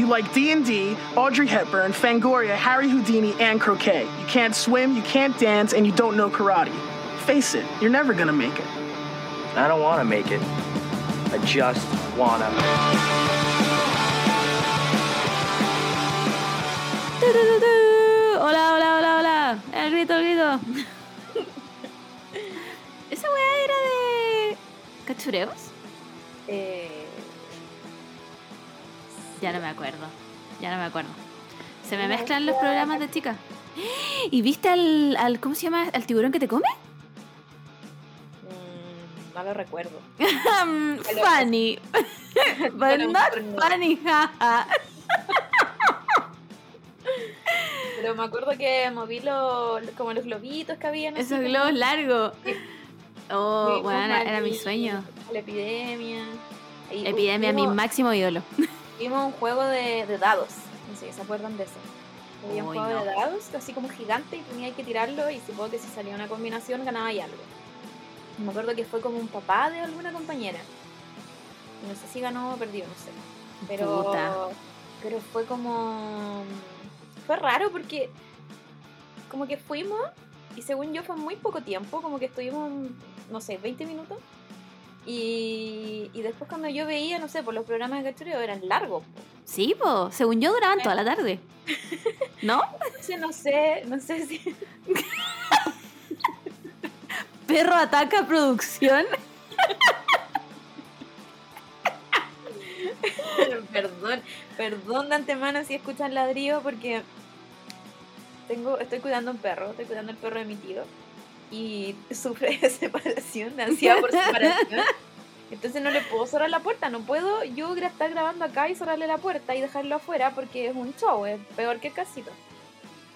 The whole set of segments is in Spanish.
You like D&D, Audrey Hepburn, Fangoria, Harry Houdini, and croquet. You can't swim, you can't dance, and you don't know karate. Face it, you're never gonna make it. I don't want to make it. I just wanna. Hola, hola, hola, hola. El grito, el grito. ¿Esa weá era de cachureos? Eh, Ya no me acuerdo. Ya no me acuerdo. Se me mezclan los programas de chicas. ¿Y viste al, al ¿cómo se llama? ¿Al tiburón que te come? mm, no lo recuerdo. funny. But not no. funny, jaja. Pero me acuerdo que moví los, como los globitos que habían. así Esos globos largos. Sí. Oh, bueno, era mi sueño. La epidemia. Y Epidemia, mi vimos- máximo ídolo. Vimos un juego de, de dados. No sé si se acuerdan de eso. Había un Uy, juego no. de dados, así como gigante, y tenía que tirarlo. Y supongo que si salía una combinación ganaba y algo. Y me acuerdo que fue como un papá de alguna compañera. No sé si ganó o perdió, no sé. Pero, Puta. pero fue como. Fue raro porque. Como que fuimos, y según yo fue muy poco tiempo, como que estuvimos, no sé, 20 minutos. Y, y después cuando yo veía, no sé, por los programas de cachureo eran largos. po. Sí, po. Según yo duraban toda la tarde. ¿No? No sé, no sé si. Perro ataca producción. perdón, perdón de antemano si escuchan ladrillo porque tengo, estoy cuidando a un perro, estoy cuidando al perro de mi tío y sufre de separación, de ansiedad por separación. Entonces no le puedo cerrar la puerta, no puedo yo estar grabando acá y cerrarle la puerta y dejarlo afuera porque es un show, es peor que el casito.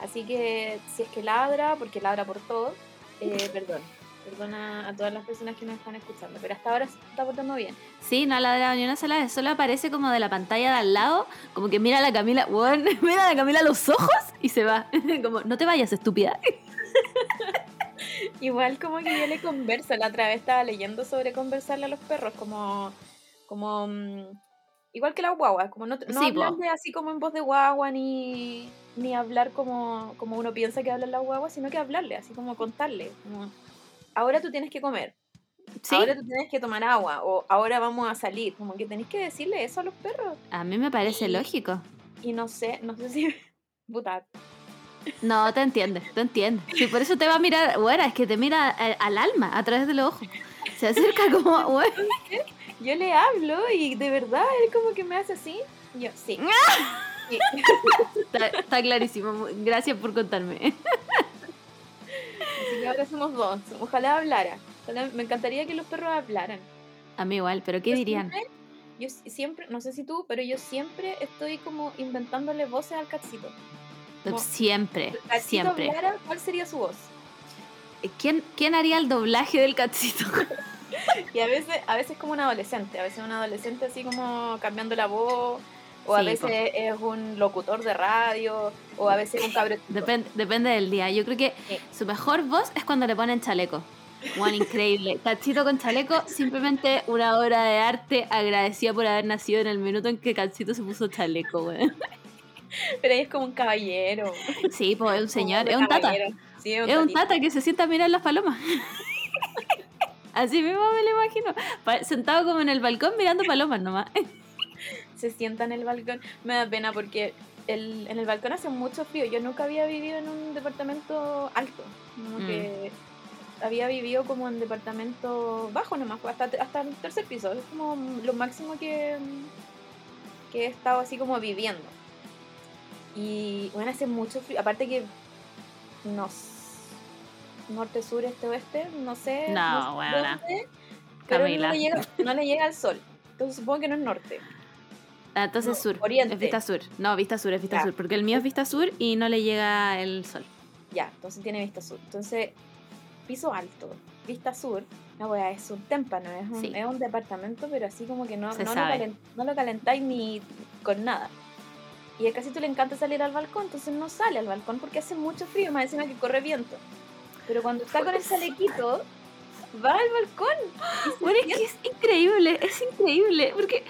Así que si es que ladra, porque ladra por todo, eh, perdón. Perdona a todas las personas que nos están escuchando, pero hasta ahora se está portando bien. Sí, no ha ladrado ni una sola vez. Solo aparece como de la pantalla de al lado. Como que mira a la Camila. Bueno, mira a la Camila a los ojos y se va. Como, no te vayas, estúpida. Igual como que yo le converso, la otra vez estaba leyendo sobre conversarle a los perros, como, como mm, igual que las guaguas, como no, no Sí, así como en voz de guagua, ni, ni hablar como, como uno piensa que hablan las guaguas, sino que hablarle, así como contarle, como, ahora tú tienes que comer, Sí. ahora tú tienes que tomar agua, o ahora vamos a salir, como que tenés que decirle eso a los perros, A mí me parece Y- lógico. y no sé, no sé si... Puta, No, te entiende, te entiende. Sí, por eso te va a mirar. Bueno, es que te mira al, al alma a través de los ojos. Se acerca como, bueno. yo le hablo y de verdad él como que me hace así, yo, sí. Sí. Está, está clarísimo. Gracias por contarme. Así que ahora somos dos. Ojalá hablara. Ojalá- me encantaría que los perros hablaran. A mí igual, pero ¿qué Yo dirían? siempre- yo si- siempre, no sé si tú, pero yo siempre estoy como inventándole voces al cachito. Como- Siempre, siempre. ¿cuál sería su voz? ¿Quién, ¿Quién haría el doblaje del cachito? Y a veces, a veces como un adolescente, a veces un adolescente así como cambiando la voz, o a veces es un locutor de radio, o a veces un cabrón. Depende, depende del día. Yo creo que Sí. su mejor voz es cuando le ponen chaleco. Juan, increíble. Cachito con chaleco, simplemente una obra de arte agradecida por haber nacido en el minuto en que Cachito se puso chaleco, güey. Pero ahí es como un caballero. Sí, pues es un señor, es un tata. Sí, es un, Es un tatito. tata que se sienta a mirar las palomas. Así mismo me lo imagino. Sentado como en el balcón mirando palomas nomás. se sienta en el balcón. Me da pena porque el, en el balcón hace mucho frío. Yo nunca había vivido en un departamento alto. Como Mm. que había vivido como en departamento bajo nomás, hasta, hasta el tercer piso. Es como lo máximo que, que he estado así como viviendo. Y bueno, hace mucho frío. Aparte que no norte, sur, este, oeste, no sé. No, weona. dónde, pero no le, llega, no le llega el sol. Entonces supongo que no es norte. Ah, Entonces No, sur. oriente. Es vista sur. No, vista sur, es vista Ya. sur. Porque el mío es vista sur y no le llega el sol. Ya, entonces tiene vista sur. Entonces, piso alto, vista sur, la weá es un témpano, es un, Sí. es un departamento, pero así como que no, no, lo, no lo calentáis ni con nada. Y a Casito le encanta salir al balcón, entonces no sale al balcón porque hace mucho frío, más encima que corre viento. Pero cuando está con el chalequito, va al balcón. Bueno, es que es increíble, es increíble, porque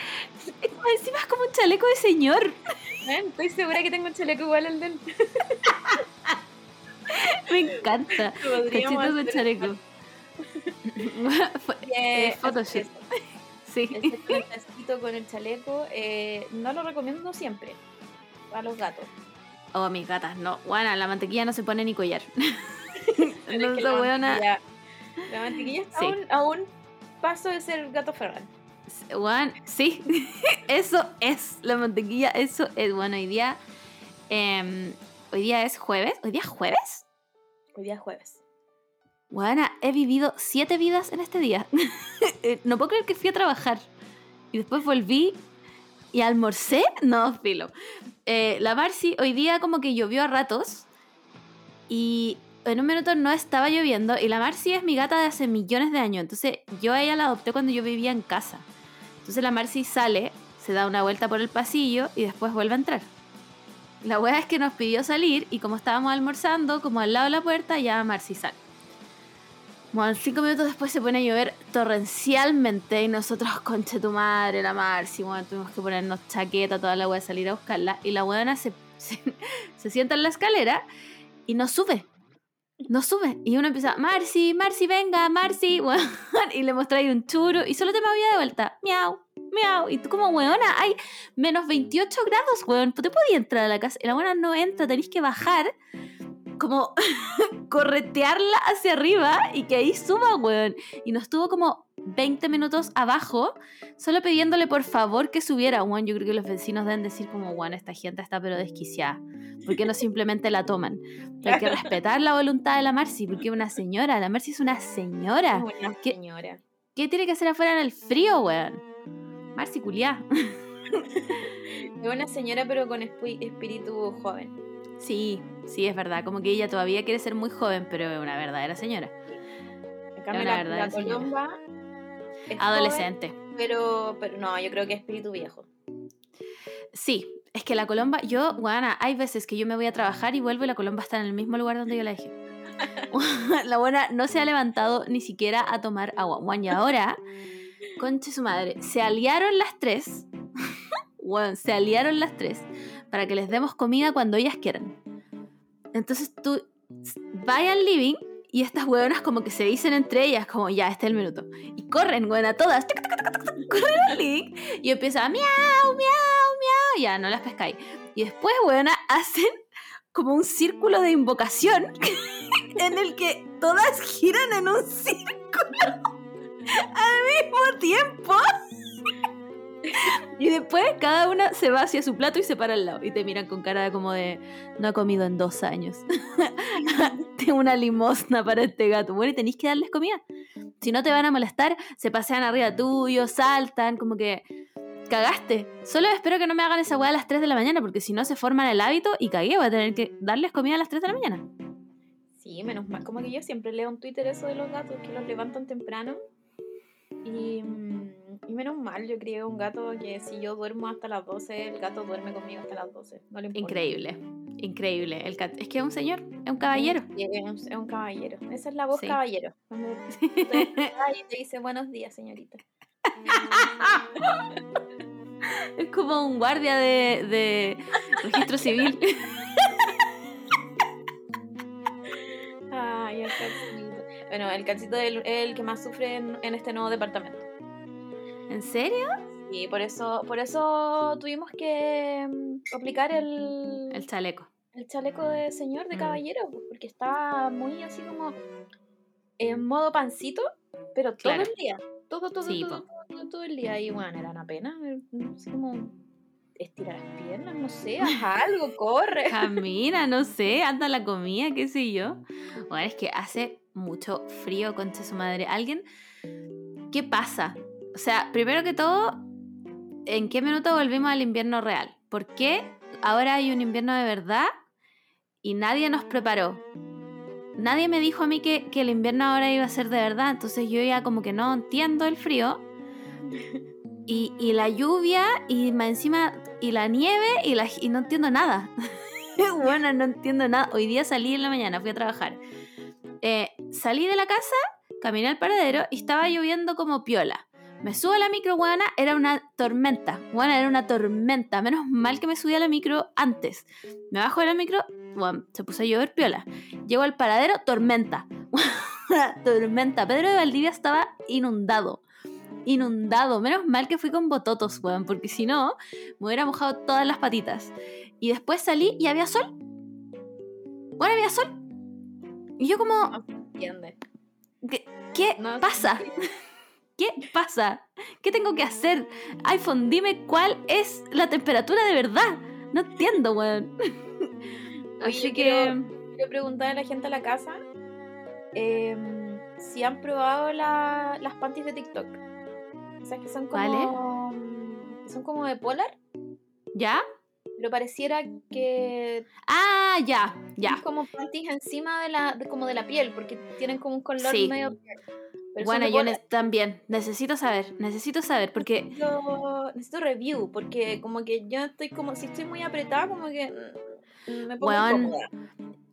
encima es como un chaleco de señor. Ven, Estoy segura que tengo un chaleco igual al del. Me encanta. Cachito con chaleco. Eh, eh, Photoshop. Sí. El con el chaleco, eh, no lo recomiendo siempre. A los gatos. Oh, mis gatas, no. Bueno, la mantequilla no se pone ni collar. No, es que la mantequilla- La mantequilla está Sí. a, un, a un paso de ser gato ferral. Juan, sí, eso es la mantequilla, eso es. Bueno, hoy día, em, hoy día es jueves, hoy día es jueves. Hoy día es jueves. Bueno, he vivido siete vidas en este día. Eh, no puedo creer que fui a trabajar y después volví y almorcé. No, filo. Eh, la Marcy hoy día como que llovió a ratos y en un minuto no estaba lloviendo y la Marcy es mi gata de hace millones de años. Entonces yo a ella la adopté cuando yo vivía en casa. Entonces la Marcy sale, se da una vuelta por el pasillo y después vuelve a entrar. La wea es que nos pidió salir y como estábamos almorzando, como al lado de la puerta, ya Marcy sale. Bueno, cinco minutos después se pone a llover torrencialmente y nosotros, conche tu madre, la Marcy, bueno, tuvimos que ponernos chaqueta, toda la wea, salir a buscarla. Y la weona se, se, se sienta en la escalera y no sube. No sube. Y uno empieza, Marcy, Marcy, venga, Marcy. weón, y le mostráis un churo y solo te movía de vuelta. Miau, miau. Y tú como, weona, hay menos 28 grados, weón. ¿Tú te podías entrar a la casa? Y la weona no entra, tenéis que bajar, como corretearla hacia arriba y que ahí suba, weón. Y nos tuvo como 20 minutos abajo, solo pidiéndole por favor que subiera, weón. Yo creo que los vecinos deben decir como, weón, esta gente está pero desquiciada. ¿Por qué no simplemente la toman? Hay que respetar la voluntad de la Marcy, porque es una señora. La Marcy es una señora. Una ¿Qué? señora. ¿Qué tiene que hacer afuera en el frío, weón? Marcy culiá. Es una señora, pero con espíritu joven. Sí, sí, es verdad. Como que ella todavía quiere ser muy joven, pero es una verdadera señora. En cambio, una la, colomba. es Adolescente. joven, pero, pero no, yo creo que es espíritu viejo. Sí, es que la colomba, yo, buena, hay veces que yo me voy a trabajar y vuelvo y la colomba está en el mismo lugar donde yo la dejé. la buena no se ha levantado ni siquiera a tomar agua. Juan, y ahora, conche su madre, se aliaron las tres. Bueno, se aliaron las tres para que les demos comida cuando ellas quieran. Entonces tú vaya al living y estas hueonas como que se dicen entre ellas como ya, este es el minuto. Y corren, buena, todas. corren al living y empieza miau, miau, miau. Ya, no las pescáis. Y después, hueona, hacen como un círculo de invocación en el que todas giran en un círculo al mismo tiempo. Y después cada una se va hacia su plato y se para al lado. Y te miran con cara como de no ha comido en dos años. Tengo una limosna para este gato. Bueno, y tenéis que darles comida. Si no te van a molestar, se pasean arriba tuyo, saltan, como que cagaste. Solo espero que no me hagan esa weá a las 3 de la mañana, porque si no se forman el hábito y cagué, voy a tener que darles comida a las 3 de la mañana. Sí, menos mal. Como que yo siempre leo en Twitter eso de los gatos, que los levantan temprano. Y, mm, y menos mal, yo crié un gato que si yo duermo hasta las 12, el gato duerme conmigo hasta las 12. No le importa. Increíble, increíble. El cat- es que es un señor, es un caballero. Sí, es, es un caballero. Esa es la voz Sí. caballero. Cuando te, y te dice buenos días, señorita. Es como un guardia de, de registro civil. Ay, el calcito. Bueno, el calcito es el, el que más sufre en, en este nuevo departamento. ¿En serio? Y por eso, por eso tuvimos que mm, aplicar el, El chaleco. el chaleco de señor, de Mm. caballero, porque está muy así como en modo pancito, pero todo el día. Todo, todo, Sí, todo, todo, todo el día. Y bueno, era una pena. eh, Así como estirar las piernas, no sé, haz algo, corre. Camina, no sé, anda la comida, qué sé yo. Bueno, es que hace mucho frío, concha su madre. ¿Alguien? ¿Qué pasa? O sea, primero que todo, ¿en qué minuto volvimos al invierno real? ¿Por qué ahora hay un invierno de verdad y nadie nos preparó? Nadie me dijo a mí que, el invierno ahora iba a ser de verdad, entonces yo ya como que no entiendo el frío. Y, la lluvia y encima y la nieve y no entiendo nada. bueno, no entiendo nada. Hoy día salí en la mañana, fui a trabajar. Eh, salí de la casa, caminé al paradero y estaba lloviendo como piola. Me subo a la micro, weona, era una tormenta. Weona, era una tormenta. Menos mal que me subí a la micro antes. Me bajo de la micro, se puso a llover piola. Llego al paradero, tormenta. tormenta. Pedro de Valdivia estaba inundado. Inundado. Menos mal que fui con bototos, weón, porque si no, me hubiera mojado todas las patitas. Y después salí y había sol. Bueno, había sol. Y yo como, No se entiende. ¿qué, qué No, sí. ¿Qué pasa? ¿Qué tengo que hacer? iPhone, dime cuál es la temperatura de verdad. No entiendo, weón. Oye, Así que... quiero- Quiero preguntar a la gente a la casa em, si han probado la- las panties de TikTok. O sea, que son como. que son como de polar, ¿Ya? pero pareciera que Ah, ya, ya. es como panties encima de la, de- como de la piel, porque tienen como un color Sí. medio. Pero Bueno, yo ne- también. Necesito saber, necesito saber, porque... necesito, necesito review, porque como que yo estoy como, si estoy muy apretada, como que mm, me pongo incómoda.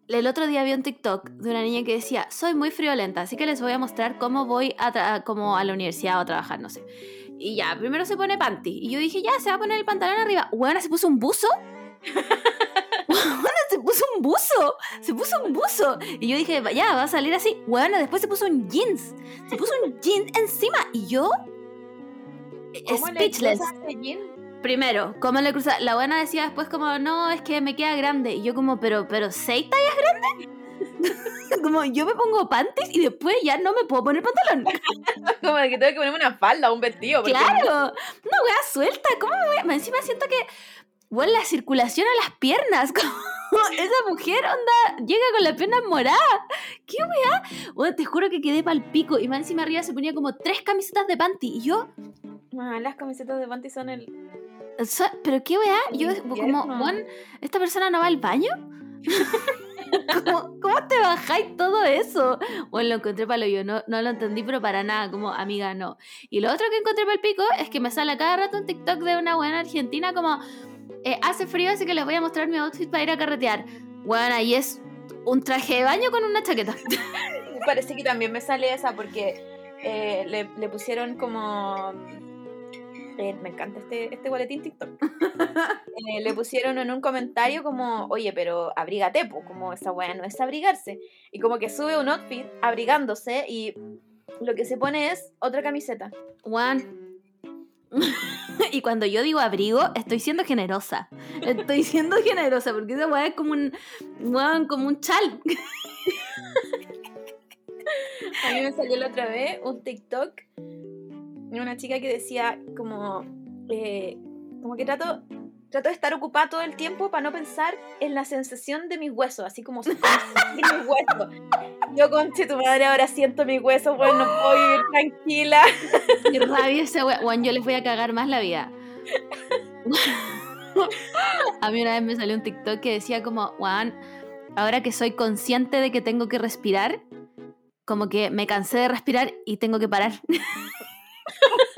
El otro día vi un TikTok de una niña que decía, soy muy friolenta, así que les voy a mostrar cómo voy a, como a la universidad o a trabajar, no sé. Y ya, primero se pone panty. Y yo dije, ya, se va a poner el pantalón arriba. Bueno, se puso un buzo. Puso un buzo. Se puso un buzo. Y yo dije, ya, va a salir así. Bueno, después se puso un jeans. Se puso un jeans encima. Y yo... ¿Cómo le Speechless. jean? Primero, ¿cómo le cruza? La buena decía después como, no, es que me queda grande. Y yo como, pero, pero, ¿seis tallas grandes? como, yo me pongo panties y después ya no me puedo poner pantalón. Como de que tengo que ponerme una falda o un vestido. claro, una wea suelta. ¿Cómo me voy a...? Encima siento que, bueno, la circulación a las piernas. Como esa mujer, onda, llega con las piernas moradas. ¿Qué wea? Bueno, te juro que quedé pal pico. Y más encima arriba se ponía como tres camisetas de panty. Y yo, Ah, las camisetas de panty son el. So- ¿Pero qué weá? Yo, como. Juan, ¿esta persona no va al baño? ¿Cómo, cómo te bajáis todo eso? Bueno, lo encontré para lo yo, no, no lo entendí, pero para nada, como amiga, no. Y lo otro que encontré para el pico es que me sale cada rato un TikTok de una buena argentina como, eh, hace frío, así que les voy a mostrar mi outfit para ir a carretear. Bueno, ahí es un traje de baño con una chaqueta. Parece que también me sale esa porque eh, le, le pusieron como. eh, me encanta este, este boletín TikTok. Le pusieron en un comentario como, oye, pero abrígate, po, como esa weá no es abrigarse. Y como que sube un outfit abrigándose y lo que se pone es otra camiseta. Juan. y cuando yo digo abrigo, estoy siendo generosa. Estoy siendo generosa porque esa weá es como un, weón, como un chal. A mí me salió la otra vez un TikTok de una chica que decía como, eh, como que trato, trato de estar ocupada todo el tiempo para no pensar en la sensación de mis huesos, así como mis huesos. Yo conche tu madre, ahora siento mis huesos, bueno, no puedo vivir tranquila. Y rabia esa weá. Weón, yo les voy a cagar más la vida. A mí una vez me salió un TikTok que decía como, weón, ahora que soy consciente de que tengo que respirar, como que me cansé de respirar y tengo que parar.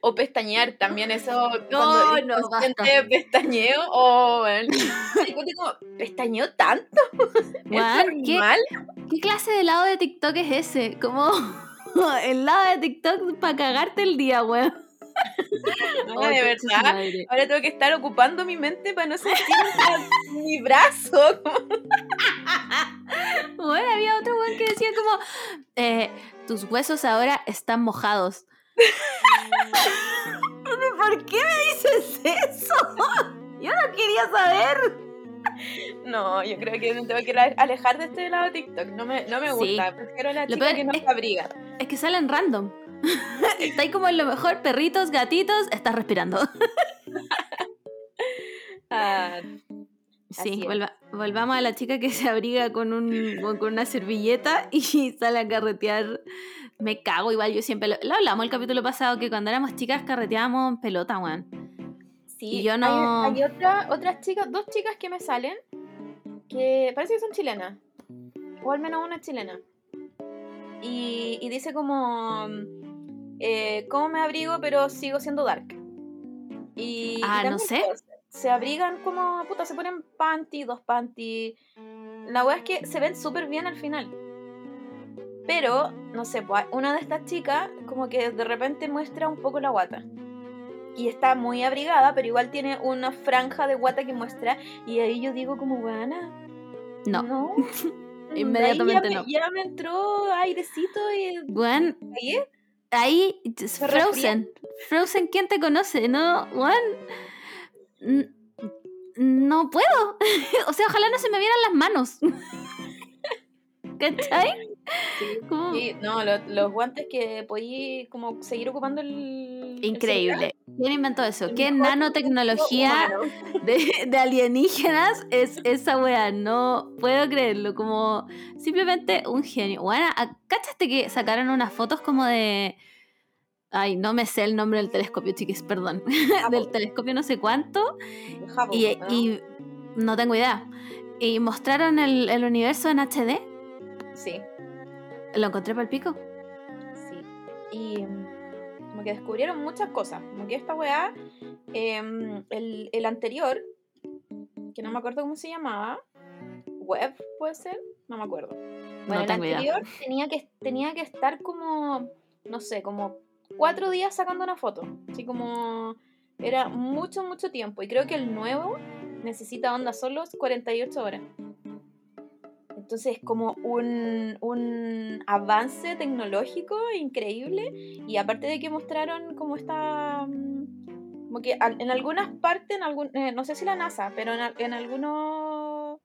O pestañear también, eso No, no, basta. pestañeo, o bueno, como, ¿pestañeo tanto? ¿Es Weón, ¿qué, clase de lado de TikTok es ese? Como el lado de TikTok para cagarte el día, weón. No, Oh, de verdad. Ahora tengo que estar ocupando mi mente para no sentir mi brazo. Bueno, había otro weón que decía como, eh, tus huesos ahora están mojados. ¿Por qué me dices eso? Yo no quería saber. No, yo creo que me tengo que alejar de este lado de TikTok. No me, no me Sí. gusta. Prefiero la Lo chica que no es- se abriga. Es que salen random. Está ahí como en lo mejor, perritos, gatitos, estás respirando. Ah, Sí, volva- volvamos a la chica que se abriga con, un, con una servilleta y sale a carretear. Me cago, igual yo siempre lo, lo hablamos el capítulo pasado que cuando éramos chicas carreteábamos en pelota, weón. sí, Y yo no- Hay, hay otra, otras chicas, dos chicas que me salen que parece que son chilenas. O al menos una es chilena. Y, y dice como... Eh, ¿Cómo me abrigo pero sigo siendo dark? Y, y Ah, no sé. pues, Se abrigan como... Puta, se ponen panty, dos panty. La wea es que se ven súper bien al final. Pero, no sé, pues una de estas chicas como que de repente muestra un poco la guata. Y está muy abrigada, pero igual tiene una franja de guata que muestra. Y ahí yo digo como, buena. No. No. Inmediatamente ya no. me, ya me entró airecito y... Weón, ¿Ahí? ahí. Frozen. Frozen, ¿quién te conoce? No, weón. N- No puedo. o sea, ojalá no se me vieran las manos. ¿Cachai? Como- Sí, no, lo- los guantes que podí como seguir ocupando el... el. Increíble. ¿Quién inventó eso? El ¿Qué nanotecnología de, de alienígenas es esa wea? No puedo creerlo. Como simplemente un genio. Bueno, ¿cachaste que sacaron unas fotos como de. Ay, no me sé el nombre del telescopio, chiquis, perdón. del telescopio no sé cuánto. Jabo, Y, ¿no? y no tengo idea. Y mostraron el, el universo en HD. Sí, Lo encontré para el pico. sí. Y mm, como que descubrieron muchas cosas. Como que esta weá, em, el, el anterior, que no me acuerdo cómo se llamaba, Web, puede ser, no me acuerdo. Bueno, el idea. anterior tenía que, tenía que estar como, no sé, como cuatro días sacando una foto. Así como era mucho, mucho tiempo. Y creo que el nuevo necesita onda solo 48 horas. Entonces es como un, un avance tecnológico increíble. Y aparte de que mostraron como esta... mm, Como que en algunas partes, en algún, eh, no sé si la NASA, pero en, en algunos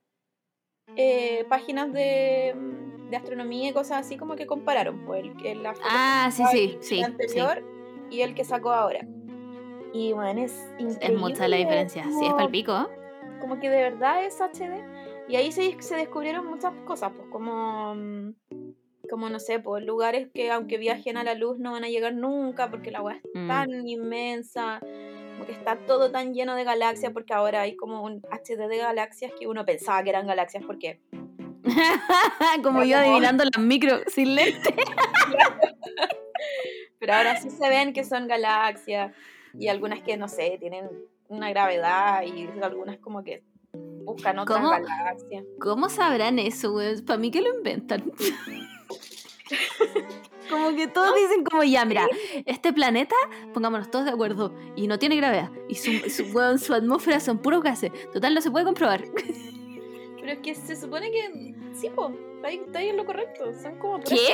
eh, páginas de, mm, de astronomía y cosas así como que compararon pues, el, el- la foto Ah, sí, sí, el sí, sí. anterior y el que sacó ahora. Y bueno, es increíble. Es mucha la diferencia. Sí, es como- para el pico. como que de verdad es HD. Y ahí se, se descubrieron muchas cosas, pues como, mm, como no sé, pues lugares que aunque viajen a la luz no van a llegar nunca porque la weá es Mm. tan inmensa, como que está todo tan lleno de galaxias porque ahora hay como un HD de galaxias que uno pensaba que eran galaxias porque Como yo como- adivinando las micro sin lente. pero ahora sí se ven que son galaxias y algunas que no sé, tienen una gravedad y algunas como que buscan ¿Cómo? galaxias. ¿Cómo sabrán eso, güey? Para mí que lo inventan. como que todos dicen como ya, mira, este planeta, pongámonos todos de acuerdo, y no tiene gravedad, y su, su, su atmósfera son puros gases. Total, no se puede comprobar. Pero es que se supone que sí, po, está ahí, está ahí en lo correcto. Son como ¿Qué?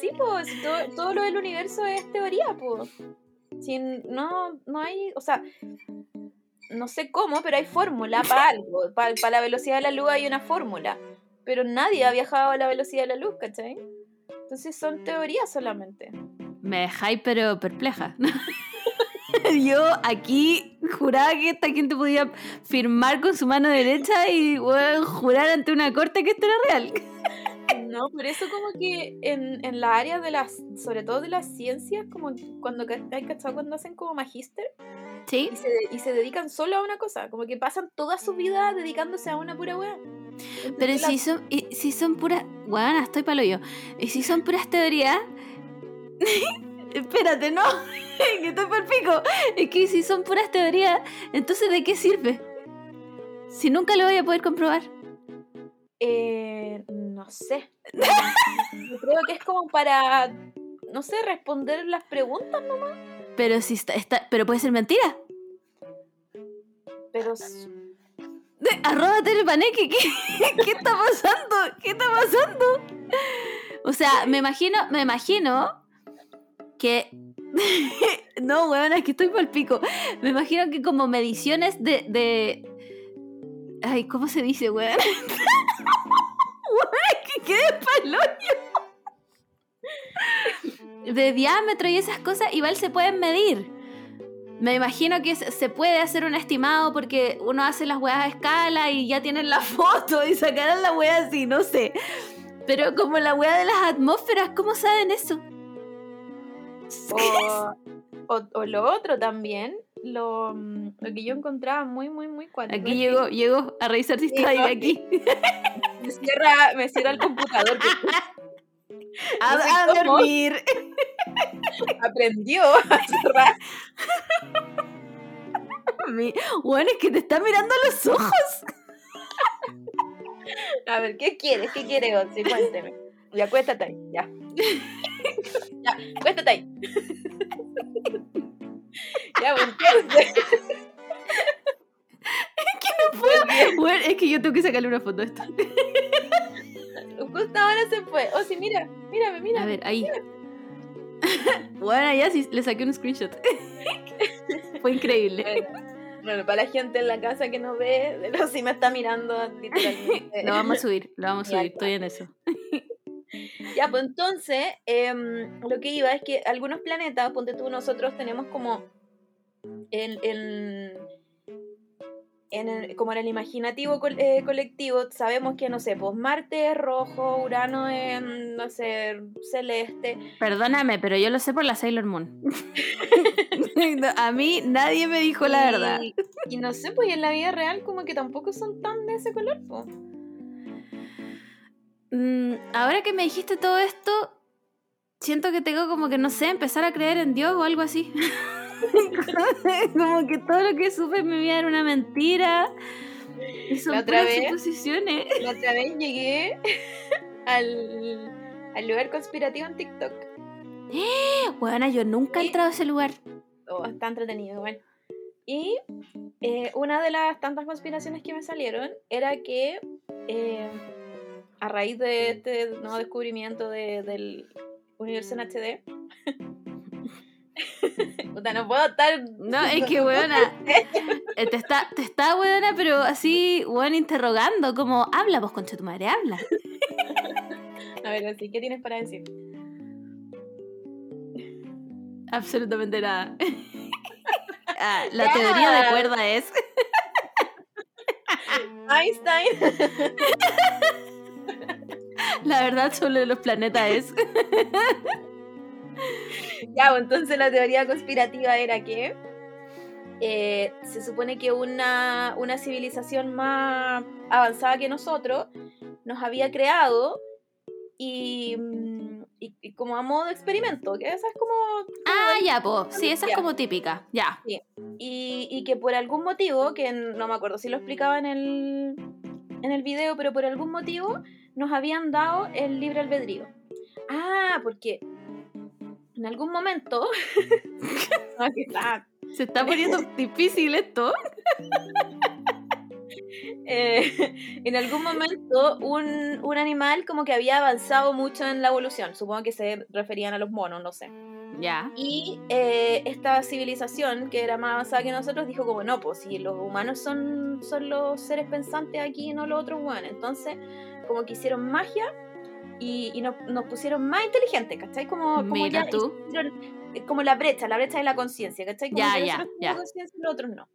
Sí, pues todo, todo lo del universo es teoría, pues. Sin, no, no hay, o sea, no sé cómo, pero hay fórmula para algo. Para la velocidad de la luz hay una fórmula. Pero nadie ha viajado a la velocidad de la luz, ¿cachai? Entonces son teorías solamente. Me dejáis pero perpleja. Yo aquí juraba que esta gente podía firmar con su mano derecha y jurar ante una corte que esto era real. No, por eso como que en, en la área de las, sobre todo de las ciencias, como cuando hay cachado cuando hacen como magíster, Sí, y se, y se dedican solo a una cosa, como que pasan toda su vida dedicándose a una pura. Entonces, pero si son, y si son puras. Bueno, estoy palo yo. Y si son puras teorías. Espérate, no. que estoy por pico. Es que si son puras teorías, entonces ¿de qué sirve? Si nunca lo voy a poder comprobar. Eh, no sé. Yo creo que es como para, no sé, responder las preguntas nomás. Pero si está, está- pero puede ser mentira. Pero s- Arroba Telepaneque, ¿qué, ¿qué está pasando? ¿Qué está pasando? O sea, me imagino, me imagino que. no, weón, es que estoy por el pico. Me imagino que como mediciones de. de... Ay, ¿cómo se dice, weón? weón, es que quedé pa'l hoyo. De diámetro y esas cosas, igual se pueden medir. Me imagino que se puede hacer un estimado porque uno hace las weas a escala y ya tienen la foto y sacarán la wea así, no sé. Pero como la wea de las atmósferas, ¿cómo saben eso? o, o- o lo otro también, lo, mm, lo que yo encontraba muy, muy, muy cuático. Aquí llegó, llegó a revisar si no, aquí. Me cierra, me cierra el computador que A, No a dormir. aprendió a cerrar. Mi- Weón, es que te está mirando a los ojos. A ver, ¿qué quieres? ¿Qué quieres, Once? Cuénteme. Ya, cuéstate ahí, ya. ya, cuéstate ahí. ya, pues entonces. Bueno, es que yo tengo que sacarle una foto de esto. Justo ahora se fue. Oh, sí, mira, mírame, mira. A ver, ahí. Bueno, ya sí, le saqué un screenshot. Fue increíble. Bueno, bueno, para la gente en la casa que no ve, de lo sí me está mirando literalmente. Lo vamos a subir, lo vamos a subir, estoy en eso. Ya, pues entonces, em, lo que iba es que algunos planetas, ponte tú, nosotros tenemos como en, en, en el, como en el imaginativo eh, colectivo, sabemos que, no sé, pues Marte es rojo, Urano es, no sé, celeste. Perdóname, pero yo lo sé por la Sailor Moon. A mí nadie me dijo la verdad. Y, no sé, pues en la vida real como que tampoco son tan de ese color, pues. Mm, ahora que me dijiste todo esto, siento que tengo como que, no sé, empezar a creer en Dios o algo así. como que todo lo que supe en mi vida era una mentira. Y son La otra vez- suposiciones. La otra vez llegué al, al lugar conspirativo en TikTok. Bueno, yo nunca he entrado a ese lugar. Oh, está entretenido, bueno. Y eh, una de las tantas conspiraciones que me salieron era que eh, a raíz de este nuevo descubrimiento de- del universo en HD, Puta, no puedo estar. No, es que, weona, eh, te está, te está, weona, pero así, weón, interrogando, como, habla vos, concha tu madre, habla. A ver, así, ¿qué tienes para decir? Absolutamente nada. Ah, la teoría de cuerda es... Einstein. La verdad sobre los planetas es... Ya, pues, entonces la teoría conspirativa era que eh, se supone que una, una civilización más avanzada que nosotros nos había creado y, mm, y- y como a modo de experimento, que esa es como... Ah, ya, po. Sí, esa es como típica. Ya. Y, y que por algún motivo, que no me acuerdo si lo explicaba en el, en el video, pero por algún motivo nos habían dado el libre albedrío. Ah, porque en algún momento... está Se está poniendo difícil esto. eh, en algún momento un, un animal como que había avanzado mucho en la evolución. Supongo que se referían a los monos, no sé. Ya. Y eh, esta civilización, que era más avanzada que nosotros, dijo como, no, pues si los humanos son, son los seres pensantes aquí y no los otros humanos. Entonces, como que hicieron magia y, y nos, nos pusieron más inteligentes, ¿cachai? Como, como Mira ya tú. como la brecha, la brecha de la conciencia, ¿cachai? Como Ya, que ya, ya. conciencia y los otros no.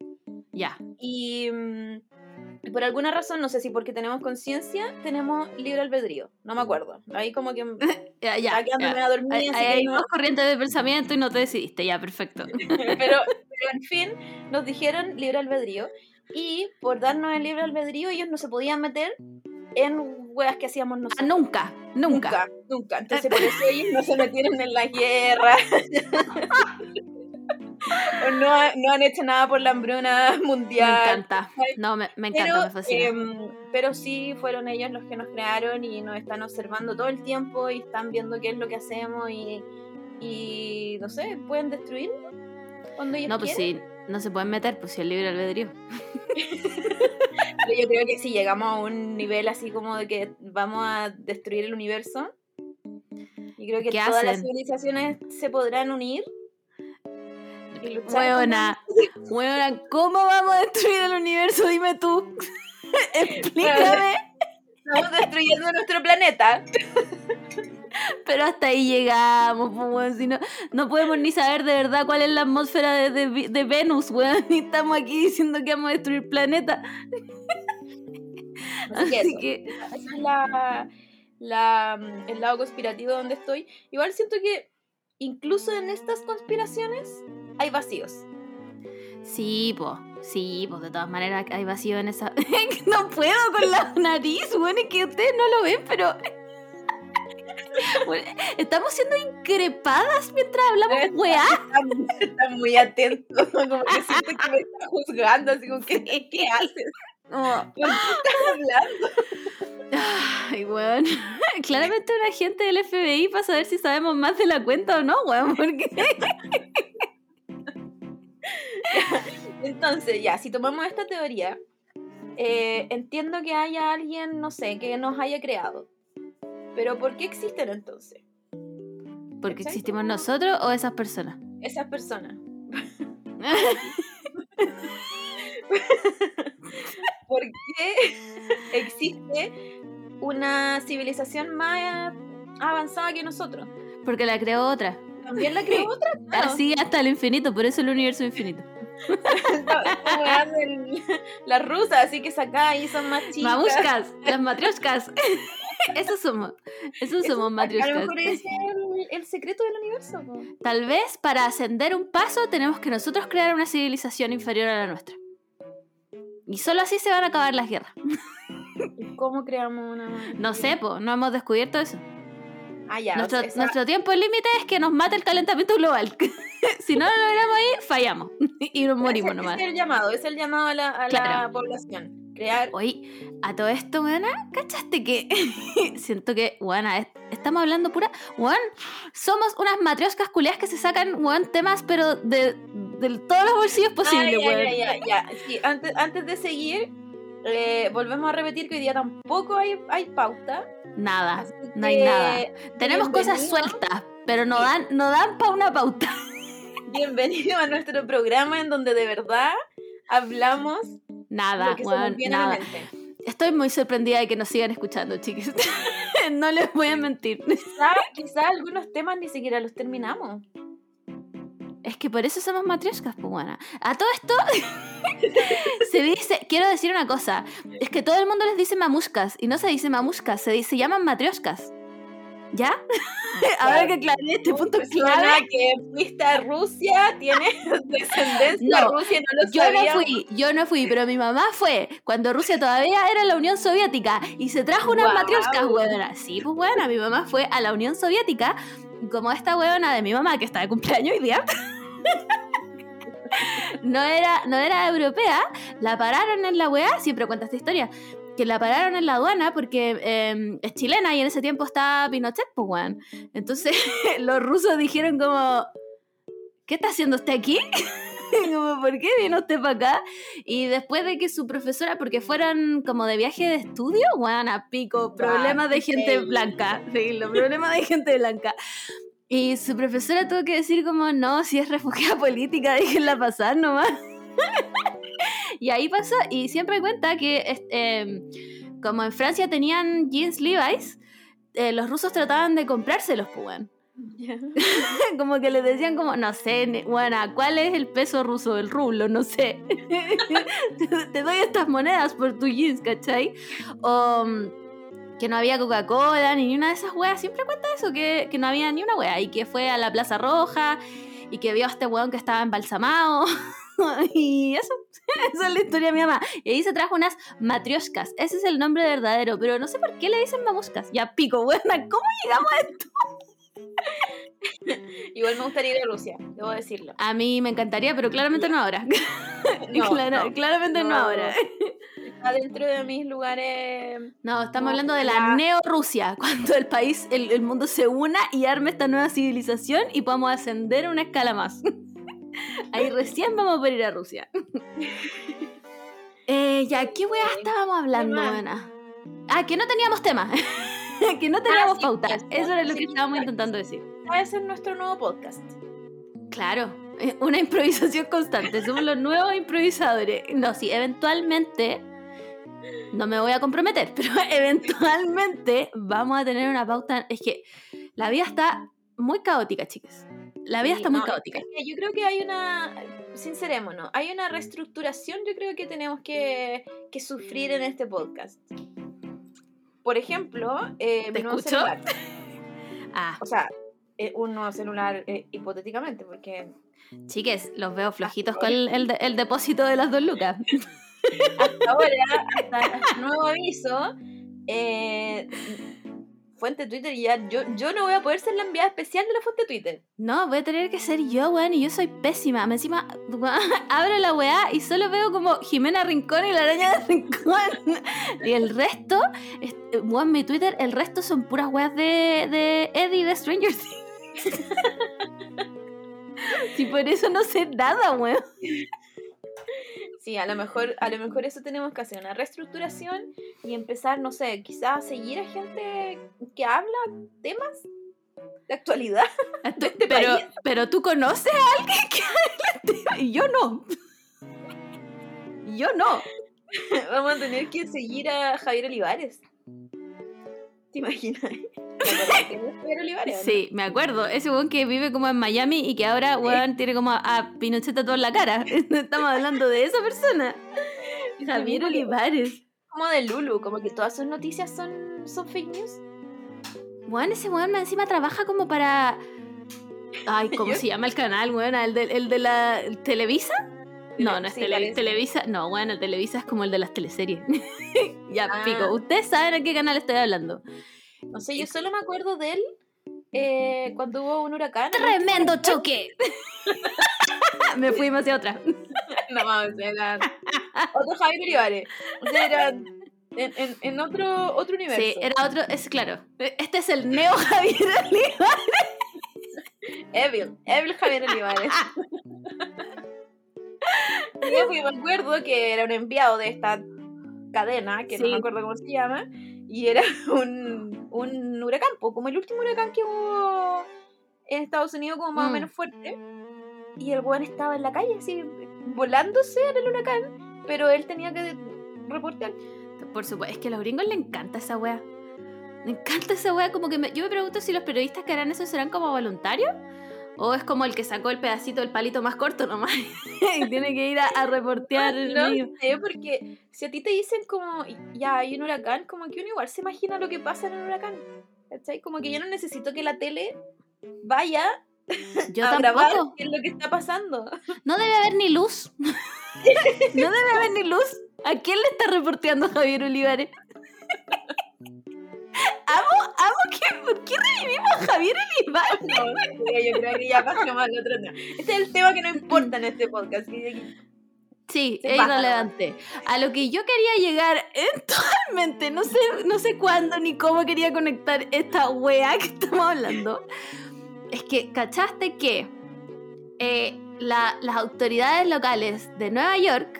Ya. Y mm, por alguna razón, no sé si porque tenemos conciencia, tenemos libre albedrío. No me acuerdo. Ahí como que Ya, ya. ya. a dormir, Hay, hay- hay no- dos corrientes de pensamiento y no te decidiste. Ya, perfecto. pero, pero en fin, nos dijeron libre albedrío. Y por darnos el libre albedrío, ellos no se podían meter en weas que hacíamos Ah, nosotros. nunca, nunca. Nunca, nunca. Entonces por eso ellos no se metieron en la guerra. o no, no han hecho nada por la hambruna Me mundial. encanta. No, me, me encanta, Pero, me fascina. em, pero sí fueron ellos los que nos crearon y nos están observando todo el tiempo y están viendo qué es lo que hacemos y, y no sé, pueden destruir cuando ellos no, pues sí, no se pueden meter, pues si el libre albedrío. Pero yo creo que si llegamos a un nivel así como de que vamos a destruir el universo, y creo que ¿Qué todas las civilizaciones se podrán unir. y Hueona, hueona, ¿cómo vamos a destruir el universo? Dime tú. Explícame. Estamos destruyendo nuestro planeta. Pero hasta ahí llegamos, pues, weón. Si no, no podemos ni saber de verdad cuál es la atmósfera de, de Venus, weón. Y estamos aquí diciendo que vamos a destruir el planeta. Así que Así eso. que, Ese es la, la, mm, el lado conspirativo donde estoy. Igual siento que incluso en estas conspiraciones hay vacíos. sí, po. Sí, pues de todas maneras hay vacío en esa. no puedo con la nariz, weón. Es que ustedes no lo ven, pero. Bueno, estamos siendo increpadas mientras hablamos weá. Están, están muy atentos, como que siento que me está juzgando, así como que, ¿qué haces? Como, ¿Por qué estás hablando? Ay, weón. Claramente un agente del FBI para saber si sabemos más de la cuenta o no, weón. Porque Entonces, ya, si tomamos esta teoría, eh, entiendo que haya alguien, no sé, que nos haya creado. Pero ¿por qué existen entonces? porque ¿Cachai? existimos nosotros o esas personas. Esas personas. ¿Por qué existe una civilización más avanzada que nosotros? Porque la creó otra. ¿También la creó otra? Claro. Así hasta el infinito, por eso el universo infinito. Weá del- Las rusas, así que saca y son más chicas. Mamushkas, las matrioscas. Eso somos. Eso somos A lo mejor es el, el secreto del universo. po. Tal vez para ascender un paso tenemos que nosotros crear una civilización inferior a la nuestra. Y solo así se van a acabar las guerras. ¿Y ¿Cómo creamos una? No sé, po, no hemos descubierto eso. Ah, ya. nuestro, o sea, esa- nuestro tiempo límite es que nos mate el calentamiento global. si no lo logramos ahí, fallamos. y nos morimos ese- nomás. Es el llamado, es el llamado a la, a la Claro. población. Crear. Oye, a todo esto, weona, ¿cachaste que siento que, weona, es- estamos hablando pura, weón, somos unas matrioscas culiadas que se sacan, weón, temas, pero de, de todos los bolsillos Ah, posibles, weón. ya, ya, ya. Sí, antes, antes de seguir, eh, volvemos a repetir que hoy día tampoco hay, hay pauta. Nada, no hay nada. Tenemos cosas sueltas, pero no dan, no dan para una pauta. Bienvenido a nuestro programa en donde de verdad hablamos Nada, lo que se nos weón, viene a la nada. mente. Estoy muy sorprendida de que nos sigan escuchando, chicos. no les voy a mentir. Quizá, quizá algunos temas ni siquiera los terminamos. Es que por eso somos matrioscas, pues buena. A todo esto se dice, quiero decir una cosa, es que todo el mundo les dice mamuscas y no se dice mamuscas, se, dice, se llaman matrioscas. ¿Ya? Ahora que aclaré este punto clave. que fuiste a Rusia, tienes descendencia No, Rusia no lo Yo no fui, yo no fui, pero mi mamá fue cuando Rusia todavía era la Unión Soviética y se trajo unas Guau. matrioscas, huevona. Sí, pues buena, mi mamá fue a la Unión Soviética, como esta huevona de mi mamá que está de cumpleaños hoy día. no, era, no era europea, la pararon en la weá, siempre cuenta esta historia, que la pararon en la aduana porque eh, es chilena y en ese tiempo estaba Pinochet, pues weón. Entonces los rusos dijeron como, ¿qué está haciendo usted aquí? como, ¿por qué vino usted para acá? Y después de que su profesora, porque fueron como de viaje de estudio, weón, a pico, problemas de gente blanca, sí, los problemas de gente blanca. Y su profesora tuvo que decir como, no, si es refugiada política, déjenla pasar nomás. y ahí pasó, y siempre cuenta que este, como en Francia tenían jeans Levi's, eh, los rusos trataban de comprárselos, pues, weón. como que les decían como, no sé, buena, ¿cuál es el peso ruso? El rublo, no sé. te, te doy estas monedas por tu jeans, ¿cachai? O mm, que no había Coca-Cola ni una de esas weas. Siempre cuenta eso, que, que no había ni una wea. Y que fue a la Plaza Roja y que vio a este weón que estaba embalsamado. y eso, esa es la historia de mi mamá. Y ahí se trajo unas matrioscas. Ese es el nombre verdadero, pero no sé por qué le dicen mamuscas. Ya pico, buena, ¿cómo llegamos a esto? Igual me gustaría ir a Rusia, debo decirlo. A mí me encantaría, pero claramente no ahora. No, Clara- no, claramente no, no. ahora. Está dentro de mis lugares. No, estamos hablando de la neo-Rusia, cuando el país, el, el mundo se una y arme esta nueva civilización y podamos ascender una escala más. Ahí recién vamos a poder ir a Rusia. Eh, ya, ¿qué weá estábamos hablando? Ana? Ah, que no teníamos tema. que no teníamos sí, pauta. eso. Eso era lo que estábamos intentando decir. Va a ser nuestro nuevo podcast. Claro, una improvisación constante. Somos los nuevos improvisadores. No, sí, eventualmente. No me voy a comprometer, pero eventualmente vamos a tener una pauta. Es que la vida está muy caótica, chicas. La vida Sí, está muy no, caótica. es que yo creo que hay una. Sincerémonos, hay una reestructuración, yo creo que tenemos que, que sufrir en este podcast. Por ejemplo, eh, ¿Te mi nuevo escucho? celular. Ah, O sea, eh, un nuevo celular eh, hipotéticamente, porque chiques, los veo flojitos con el, el depósito de las dos lucas. hasta ahora, hasta nuevo aviso, eh, fuente Twitter y ya yo, yo no voy a poder ser la enviada especial de la fuente Twitter. No, voy a tener que ser yo, weón, y yo soy pésima. Me encima, abro la weá y solo veo como Jimena Rincón y la araña de Rincón. Y el resto, es- weón, mi Twitter, el resto son puras weas de, de Eddie de Stranger Things. Si por eso no sé nada, weón. Sí, a lo mejor, a lo mejor eso tenemos que hacer, una reestructuración y empezar, no sé, quizás a seguir a gente que habla temas de actualidad. Esto- este pero, país. pero tú conoces a alguien que hable de- y yo no. Yo no. Vamos a tener que seguir a Javier Olivares. No? Sí, me acuerdo. Ese weón que vive como en Miami y que ahora, weón, tiene como a Pinochet todo en la cara. Estamos hablando de esa persona. Javier Olivares. Como de Lulu, como que todas sus noticias son, son fake news. Weón, ese weón encima trabaja como para... Ay, ¿cómo se llama el canal, weón? ¿El de, el de la Televisa? No, no es Sí, tele-. Televisa. No, bueno, el Televisa es como el de las teleseries. ya, Ah. pico. Ustedes saben a qué canal estoy hablando. No sé, yo solo me acuerdo de él eh, cuando hubo un huracán. ¡Tremendo choque! Me fuimos hacia otra. No mames, era otro Javier Olivares. O sea, era en, en, en otro, otro universo. Sí, era otro, es claro. Este es el Neo Javier Olivares. Evil, Evil Javier Olivares. Yo porque me acuerdo que era un enviado de esta cadena, que no me acuerdo cómo se llama, y era un, un huracán, como el último huracán que hubo en Estados Unidos, como más o Mm. menos fuerte. Y el weón estaba en la calle, así, volándose en el huracán, pero él tenía que reportear. Por supuesto, es que a los gringos les encanta esa wea. Me encanta esa wea, como que me- yo me pregunto si los periodistas que harán eso serán como voluntarios o es como el que sacó el pedacito del palito más corto nomás y tiene que ir a, a reportear el No medio. sé, porque si a ti te dicen como, ya hay un huracán, como que uno igual se imagina lo que pasa en un huracán. ¿Cachai? Como que yo no necesito que la tele vaya Yo a grabar tampoco. qué es lo que está pasando. No debe haber ni luz. no debe haber ni luz. ¿A quién le está reporteando Javier Olivares? ¿Por qué revivimos a Javier Olivares? No, yo creo que ya pasamos al otro tema. Este es el tema que no importa en este podcast. Sí, es irrelevante. A lo que yo quería llegar eventualmente, no sé, no sé cuándo ni cómo quería conectar esta wea que estamos hablando, es que, ¿cachaste que eh, la- las autoridades locales de Nueva York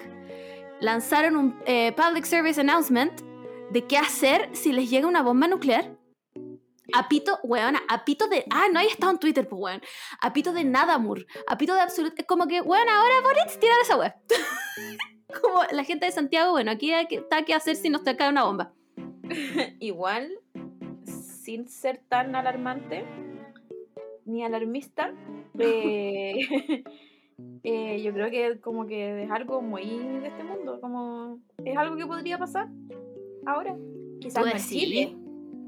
lanzaron un eh, public service announcement de qué hacer si les llega una bomba nuclear? Apito, weona, apito de. Ah, no hay estado en Twitter, pues weón. Apito de nada, Mur. Apito de absoluto. Es como que, weón, ahora Boris, tirar esa wea. como la gente de Santiago, bueno, aquí está que hacer si nos te cae una bomba. Igual, sin ser tan alarmante ni alarmista, eh, eh, yo creo que como que es algo muy de este mundo. Como es algo que podría pasar ahora. Quizás ¿Tú no en? Chile,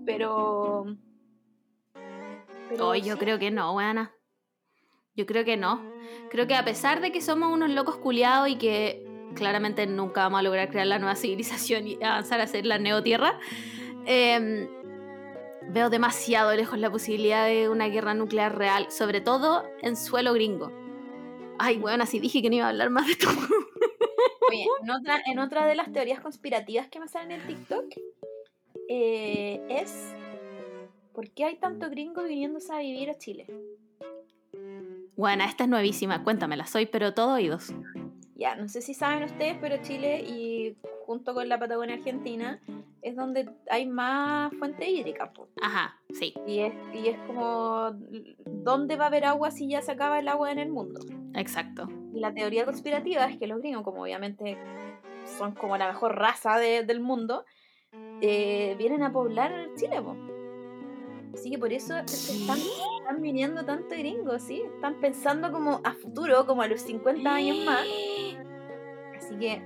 pero. Pero Oh, yo sí. creo que no, weona. Yo creo que no. Creo que a pesar de que somos unos locos culiados y que claramente nunca vamos a lograr crear la nueva civilización y avanzar a ser la neotierra, em, veo demasiado lejos la posibilidad de una guerra nuclear real, sobre todo en suelo gringo. Ay, weón, así dije que no iba a hablar más de esto. Oye, en otra, en otra de las teorías conspirativas que me salen en TikTok eh, es ¿por qué hay tanto gringo viniéndose a vivir a Chile? Bueno, esta es nuevísima, cuéntamela, soy pero todo oídos. Ya, no sé si saben ustedes, pero Chile y junto con la Patagonia Argentina es donde hay más fuente hídrica. po. Ajá, sí, Y es, y es como, ¿dónde va a haber agua si ya se acaba el agua en el mundo? exacto. Y la teoría conspirativa es que los gringos, como obviamente son como la mejor raza de- del mundo, eh, vienen a poblar Chile. po. Así que por eso están, están viniendo tanto gringos, ¿sí? Están pensando como a futuro, como a los 50 años más. Así que,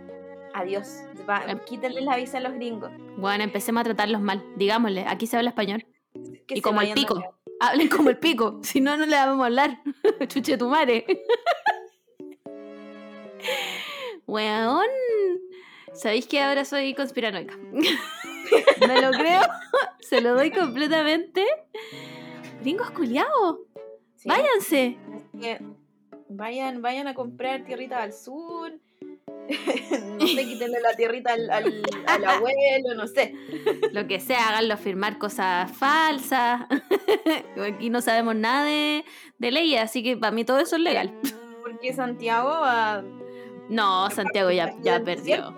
adiós. Va- Em. quítenle la visa a los gringos. Bueno, empecemos a tratarlos mal. Digámosle, aquí se habla español. Que Y como el pico. acá. Hablen como el pico, si no, no le vamos a hablar. Chuche tu madre. Weón. ¿Sabéis que ahora soy conspiranoica? Me lo creo. Se lo doy completamente. Gringos culiados. Sí. Váyanse. Así que vayan, vayan a comprar tierrita al sur. no sé, quítenle la tierrita al, al- al abuelo, no sé. Lo que sea, háganlo firmar cosas falsas. Aquí no sabemos nada de, de leyes, así que para mí todo eso es legal. Porque Santiago va. No, Santiago ya, ya perdió.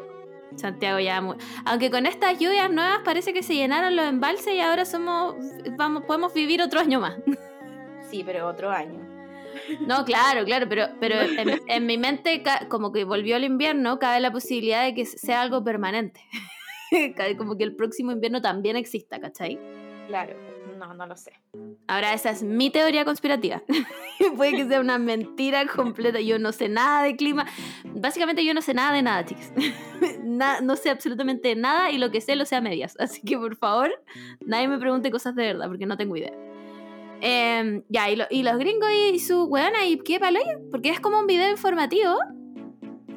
Santiago ya mu- Aunque con estas lluvias nuevas parece que se llenaron los embalses y ahora somos vamos podemos vivir otro año más. Sí, pero otro año. No, claro, claro, pero, pero en, en mi mente como que volvió el invierno, cabe la posibilidad de que sea algo permanente. Como que el próximo invierno también exista, ¿cachai? Claro, no, no lo sé. Ahora esa es mi teoría conspirativa. Puede que sea una mentira completa. Yo no sé nada de clima. Básicamente yo no sé nada de nada, chicos. Na- no sé absolutamente nada y lo que sé lo sé a medias. Así que por favor, nadie me pregunte cosas de verdad porque no tengo idea. Em, ya, y, lo- y los gringos y su weona, ¿y qué palo? Porque es como un video informativo.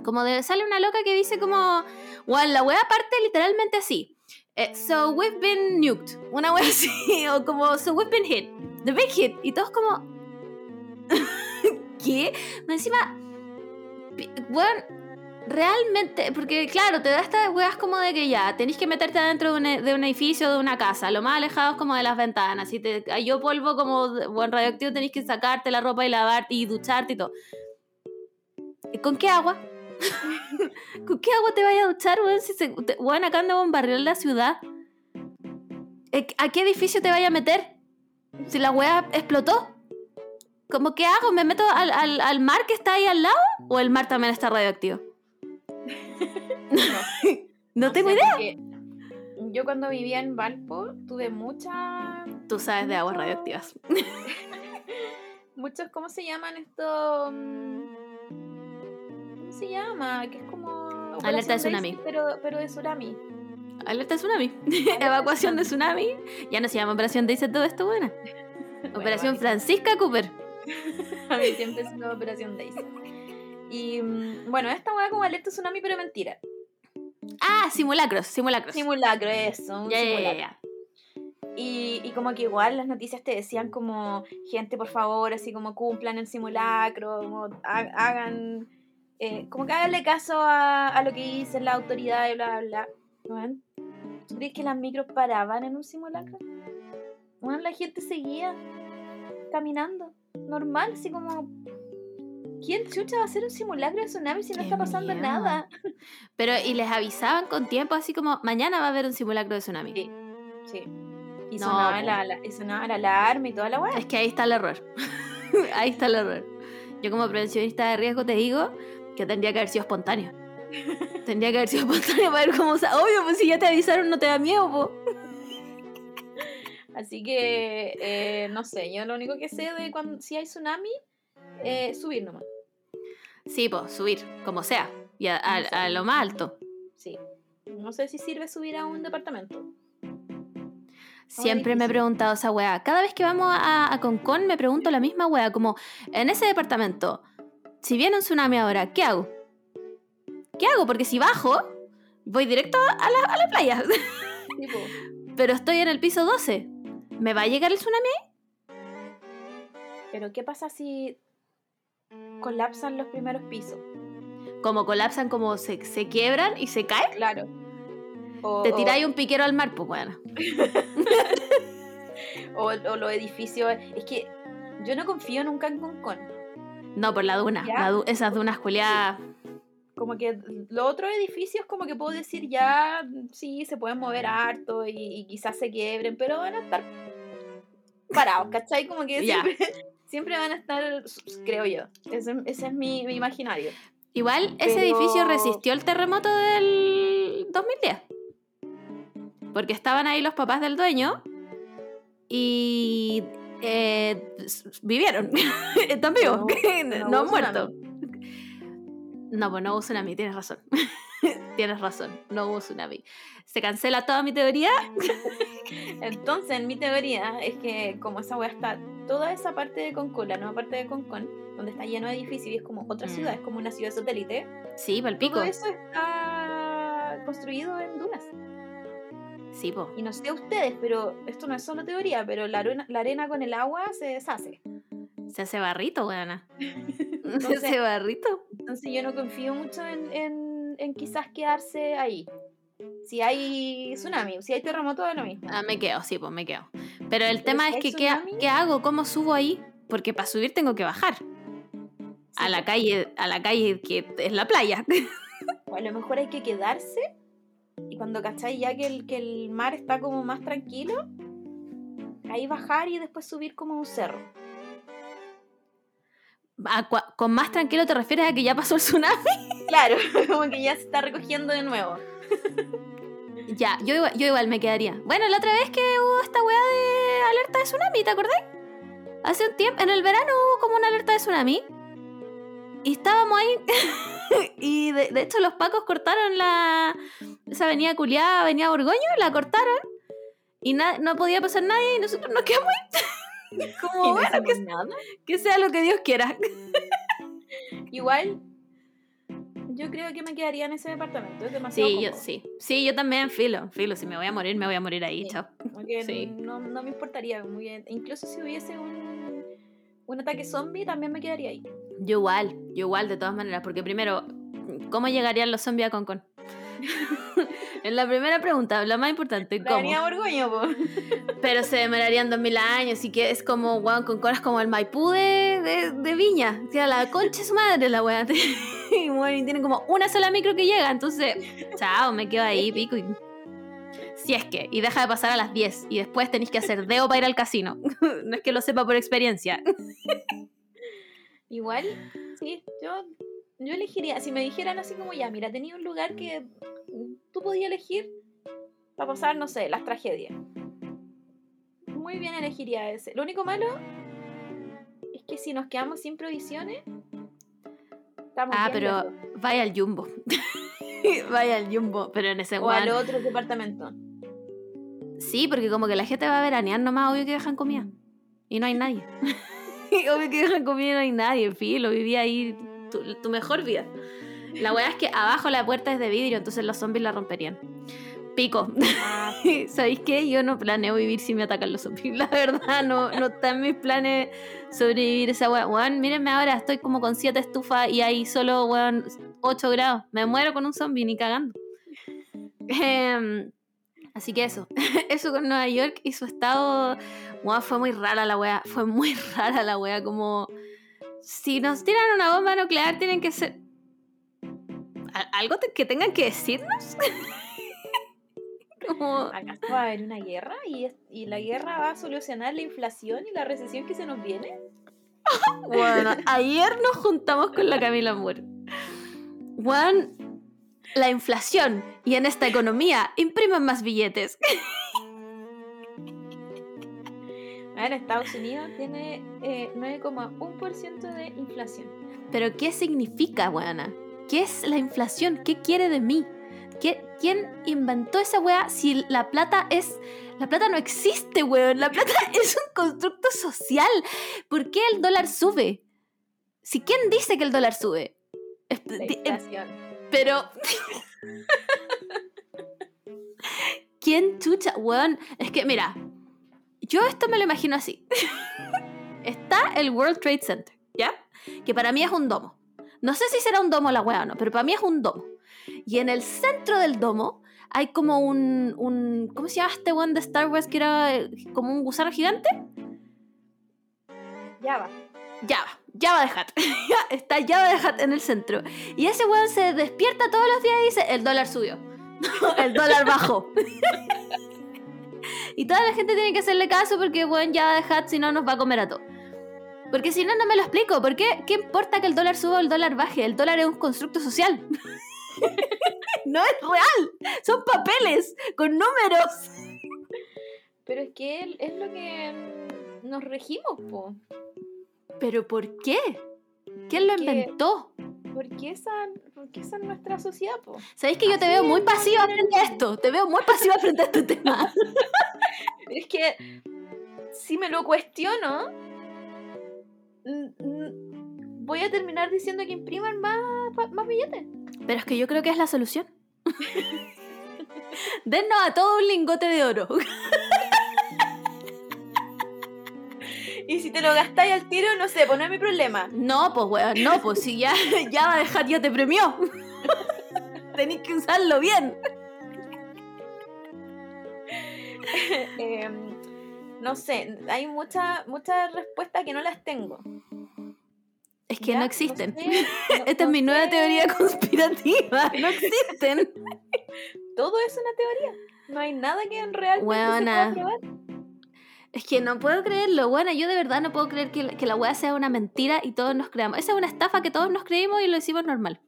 Como de, sale una loca que dice como, bueno, la wea parte literalmente así. Eh, so we've been nuked. Una wea así. O como, so we've been hit. The big hit. Y todos como, ¿qué? Encima, weón, realmente, porque claro, te da estas weas como de que ya, tenéis que meterte adentro de un, e- de un edificio, de una casa, lo más alejados como de las ventanas. Si te cayó polvo como buen radioactivo, tenéis que sacarte la ropa y lavarte y ducharte y todo. ¿Y ¿Con qué agua? ¿Con qué agua te vayas a duchar, weón? Si se, te- weón, acá anda bombardear la ciudad. ¿A qué edificio te vayas a meter? Si la wea explotó. ¿Cómo qué hago? ¿Me meto al, al- al mar que está ahí al lado? ¿O el mar también está radioactivo? no, tengo idea. Yo cuando vivía en Valpo tuve mucha. Tú sabes de aguas radioactivas. Muchos, ¿cómo se llaman estos? Mm, ¿Cómo se llama? Que es como. Alerta de Operación tsunami. Daisy, Pero, pero de tsunami. Alerta de tsunami. Evacuación de tsunami. Ya no se llama Operación Dice todo esto, buena. Operación a mí- Francisca Cooper. A mí siempre es una Operación Daisy. Y mm, bueno, esta hueá como alerta tsunami, pero mentira. Ah, simulacros, simulacros. Simulacro, eso. un Ya, ya, ya, simulacro. ya. Y, y como que igual las noticias te decían como, gente, por favor, así como cumplan el simulacro, como ha- hagan, eh, como que háganle caso a, a lo que dicen las autoridades, bla, bla, bla. ¿Tú crees que las micros paraban en un simulacro? Bueno, la gente seguía caminando, normal, así como... ¿Quién chucha va a hacer un simulacro de tsunami si no Qué está pasando miedo. nada? Pero, y les avisaban con tiempo, así como, mañana va a haber un simulacro de tsunami. Sí, sí. Y No, sonaba, la, la- y sonaba la alarma y toda la weá. Es que ahí está el error. ahí está el error. Yo como prevencionista de riesgo te digo que tendría que haber sido espontáneo. tendría que haber sido espontáneo para ver cómo... Obvio, pues si ya te avisaron no te da miedo, po. Así que, eh, no sé, yo lo único que sé de cuando si hay tsunami, eh, subir nomás. Sí, pues, subir, como sea. Y a, a- a lo más alto. Sí. No sé si sirve subir a un departamento. Siempre me he preguntado esa weá. Cada vez que vamos a, a Concón me pregunto la misma weá. Como, en ese departamento, si viene un tsunami ahora, ¿qué hago? ¿Qué hago? Porque si bajo, voy directo a la, a la playa. Tipo, Pero estoy en el piso 12. ¿Me va a llegar el tsunami? pero ¿qué pasa si colapsan los primeros pisos? Como colapsan, como se, se quiebran y se caen. Claro. O, Te o- tiráis un piquero al mar, pues bueno. o, o los edificios. Es que yo no confío nunca en Concón. No, por la duna. ¿Ya? la du- esas dunas culiadas. Como que los otros edificios, como que puedo decir ya, sí, se pueden mover harto y, y quizás se quiebren, pero van a estar parados, ¿cachai? Como que siempre, siempre van a estar, creo yo. Ese, ese es mi, mi imaginario. Igual ese edificio resistió el terremoto del 2010. Porque estaban ahí los papás del dueño y eh, vivieron. Están vivos, No- no, no han muerto. No, pues no hubo tsunami, tienes razón. tienes razón, no hubo tsunami. Se cancela toda mi teoría. Entonces, en mi teoría es que como esa weá está, toda esa parte de Concón, la nueva parte de Concón, donde está lleno de edificios y es como otra Mm. ciudad, es como una ciudad satélite, Sí, palpico. todo eso está construido en dunas. Sí, po. Y no sé ustedes, pero esto no es solo teoría, pero la arena, la arena con el agua se deshace. Se hace barrito, weona. Se hace barrito. Entonces yo no confío mucho en, en- en quizás quedarse ahí. Si hay tsunami, si hay terremoto, es lo mismo. Ah, me quedo, sí, pues me quedo. Pero el Pero tema si es que, ¿qué, qué hago? ¿Cómo subo ahí? Porque para subir tengo que bajar. A la calle, a la calle que es la playa. o a lo mejor hay que quedarse y cuando cacháis ya que el, que el mar está como más tranquilo, ahí bajar y después subir como un cerro. A cua- con más tranquilo te refieres a que ya pasó el tsunami. Claro, como que ya se está recogiendo de nuevo. Ya, yo igual, yo igual me quedaría. Bueno, la otra vez que hubo esta weá de alerta de tsunami, ¿te acordás? Hace un tiempo, en el verano hubo como una alerta de tsunami. Y estábamos ahí. y de, de hecho los pacos cortaron la... Esa avenida culiada, avenida Borgoño, la cortaron. Y na- no podía pasar nadie y nosotros nos quedamos ahí. Como, no bueno, que, nada. que sea lo que Dios quiera. Igual, yo creo que me quedaría en ese departamento. Es demasiado Sí, yo, sí. Sí, yo también, filo, filo. Si me voy a morir, me voy a morir ahí, Sí. chao. Que Sí. no, no me importaría. Muy bien. Incluso si hubiese un, un ataque zombie, también me quedaría ahí. Yo igual, yo igual, de todas maneras, porque primero, ¿cómo llegarían los zombies a Concon? es la primera pregunta, la más importante, ¿cómo? avenida Borgoño, po. Pero se demorarían dos mil años, y que es como, weón, Concon es como el Maipú de, de, de Viña, o sea, la concha de su madre la weá. y bueno, y tienen como una sola micro que llega, entonces, chao, me quedo ahí, pico. Y... Si es que, y deja de pasar a las 10, y después tenéis que hacer deo para ir al casino. no es que lo sepa por experiencia. Igual, sí, yo, yo elegiría. Si me dijeran así como ya, mira, tenía un lugar que tú podías elegir para pasar, no sé, las tragedias. Muy bien elegiría ese. Lo único malo es que si nos quedamos sin provisiones, estamos Ah, pero vaya al jumbo. vaya al jumbo. Pero en ese O al weón- otro departamento. Sí, porque como que la gente va a veranear nomás, obvio que dejan comida. Y no hay nadie. Obvio que dejan comida y no hay nadie. Filo, vivía ahí tu, tu mejor vida. La weá es que abajo la puerta es de vidrio, entonces los zombies la romperían. Pico. Ah, ¿Sabéis qué? Yo no planeo vivir si me atacan los zombies. La verdad, no, no está en mis planes sobrevivir esa weá. Weón, mírenme ahora, estoy como con siete estufas y hay solo, weón, 8 grados. Me muero con un zombie, ni cagando. Em, así que eso. eso con Nueva York y su estado. Weón, fue muy rara la weá. Fue muy rara la weá. Como. Si nos tiran una bomba nuclear, tienen que ser. ¿Al- ¿Algo te- que tengan que decirnos? como. ¿Acaso va a haber una guerra? ¿Y, ¿Y la guerra va a solucionar la inflación y la recesión que se nos viene? Bueno, ayer nos juntamos con la Camila Moore. Juan, la inflación y en esta economía impriman más billetes. A ver, Estados Unidos tiene eh, 9,1% de inflación. Pero ¿qué significa, weana? ¿Qué es la inflación? ¿Qué quiere de mí? ¿Qué- ¿Quién inventó esa weá si la plata es... La plata no existe, weón. La plata es un constructo social. ¿Por qué el dólar sube? Si quién dice que el dólar sube? Es- La inflación. Pero. ¿Quién chucha? Weón, es que mira, yo esto me lo imagino así. Está el World Trade Center, ¿ya? Que para mí es un domo. No sé si será un domo la weá o no, pero para mí es un domo. Y en el centro del domo hay como un. un ¿Cómo se llama este one de Star Wars que era eh, como un gusano gigante? Ya va. Java, Java de Hat. Está Java de Hat en el centro. Y ese weón se despierta todos los días y dice, el dólar subió. el dólar bajó. y toda la gente tiene que hacerle caso porque, Java de Hat, si no, nos va a comer a todos. Porque si no, no me lo explico. ¿Por qué? ¿Qué importa que el dólar suba o el dólar baje? El dólar es un constructo social. no es real. Son papeles con números. Pero es que es lo que nos regimos, po. ¿Pero por qué? ¿Quién lo inventó? Porque esa, porque esa es nuestra sociedad, po. ¿Sabéis que yo te veo muy pasiva frente a esto? Te veo muy pasiva frente a este tema. Es que si me lo cuestiono, voy a terminar diciendo que impriman más, más billetes. Pero es que yo creo que es la solución. Dennos a todos un lingote de oro. Y si te lo gastáis al tiro, no sé, pues no es mi problema. No, pues weón, no, pues si ya, ya va a dejar, ya te premió. Tenéis que usarlo bien. Em, no sé, hay muchas muchas respuestas que no las tengo. Es que Ya, no existen. sé, no- Esta es mi nueva sé. teoría conspirativa. No existen. Todo es una teoría. No hay nada que en realmente se pueda probar. Es que no puedo creerlo. Bueno, yo de verdad no puedo creer que, que la weá sea una mentira y todos nos creamos. Esa es una estafa que todos nos creímos y lo hicimos normal.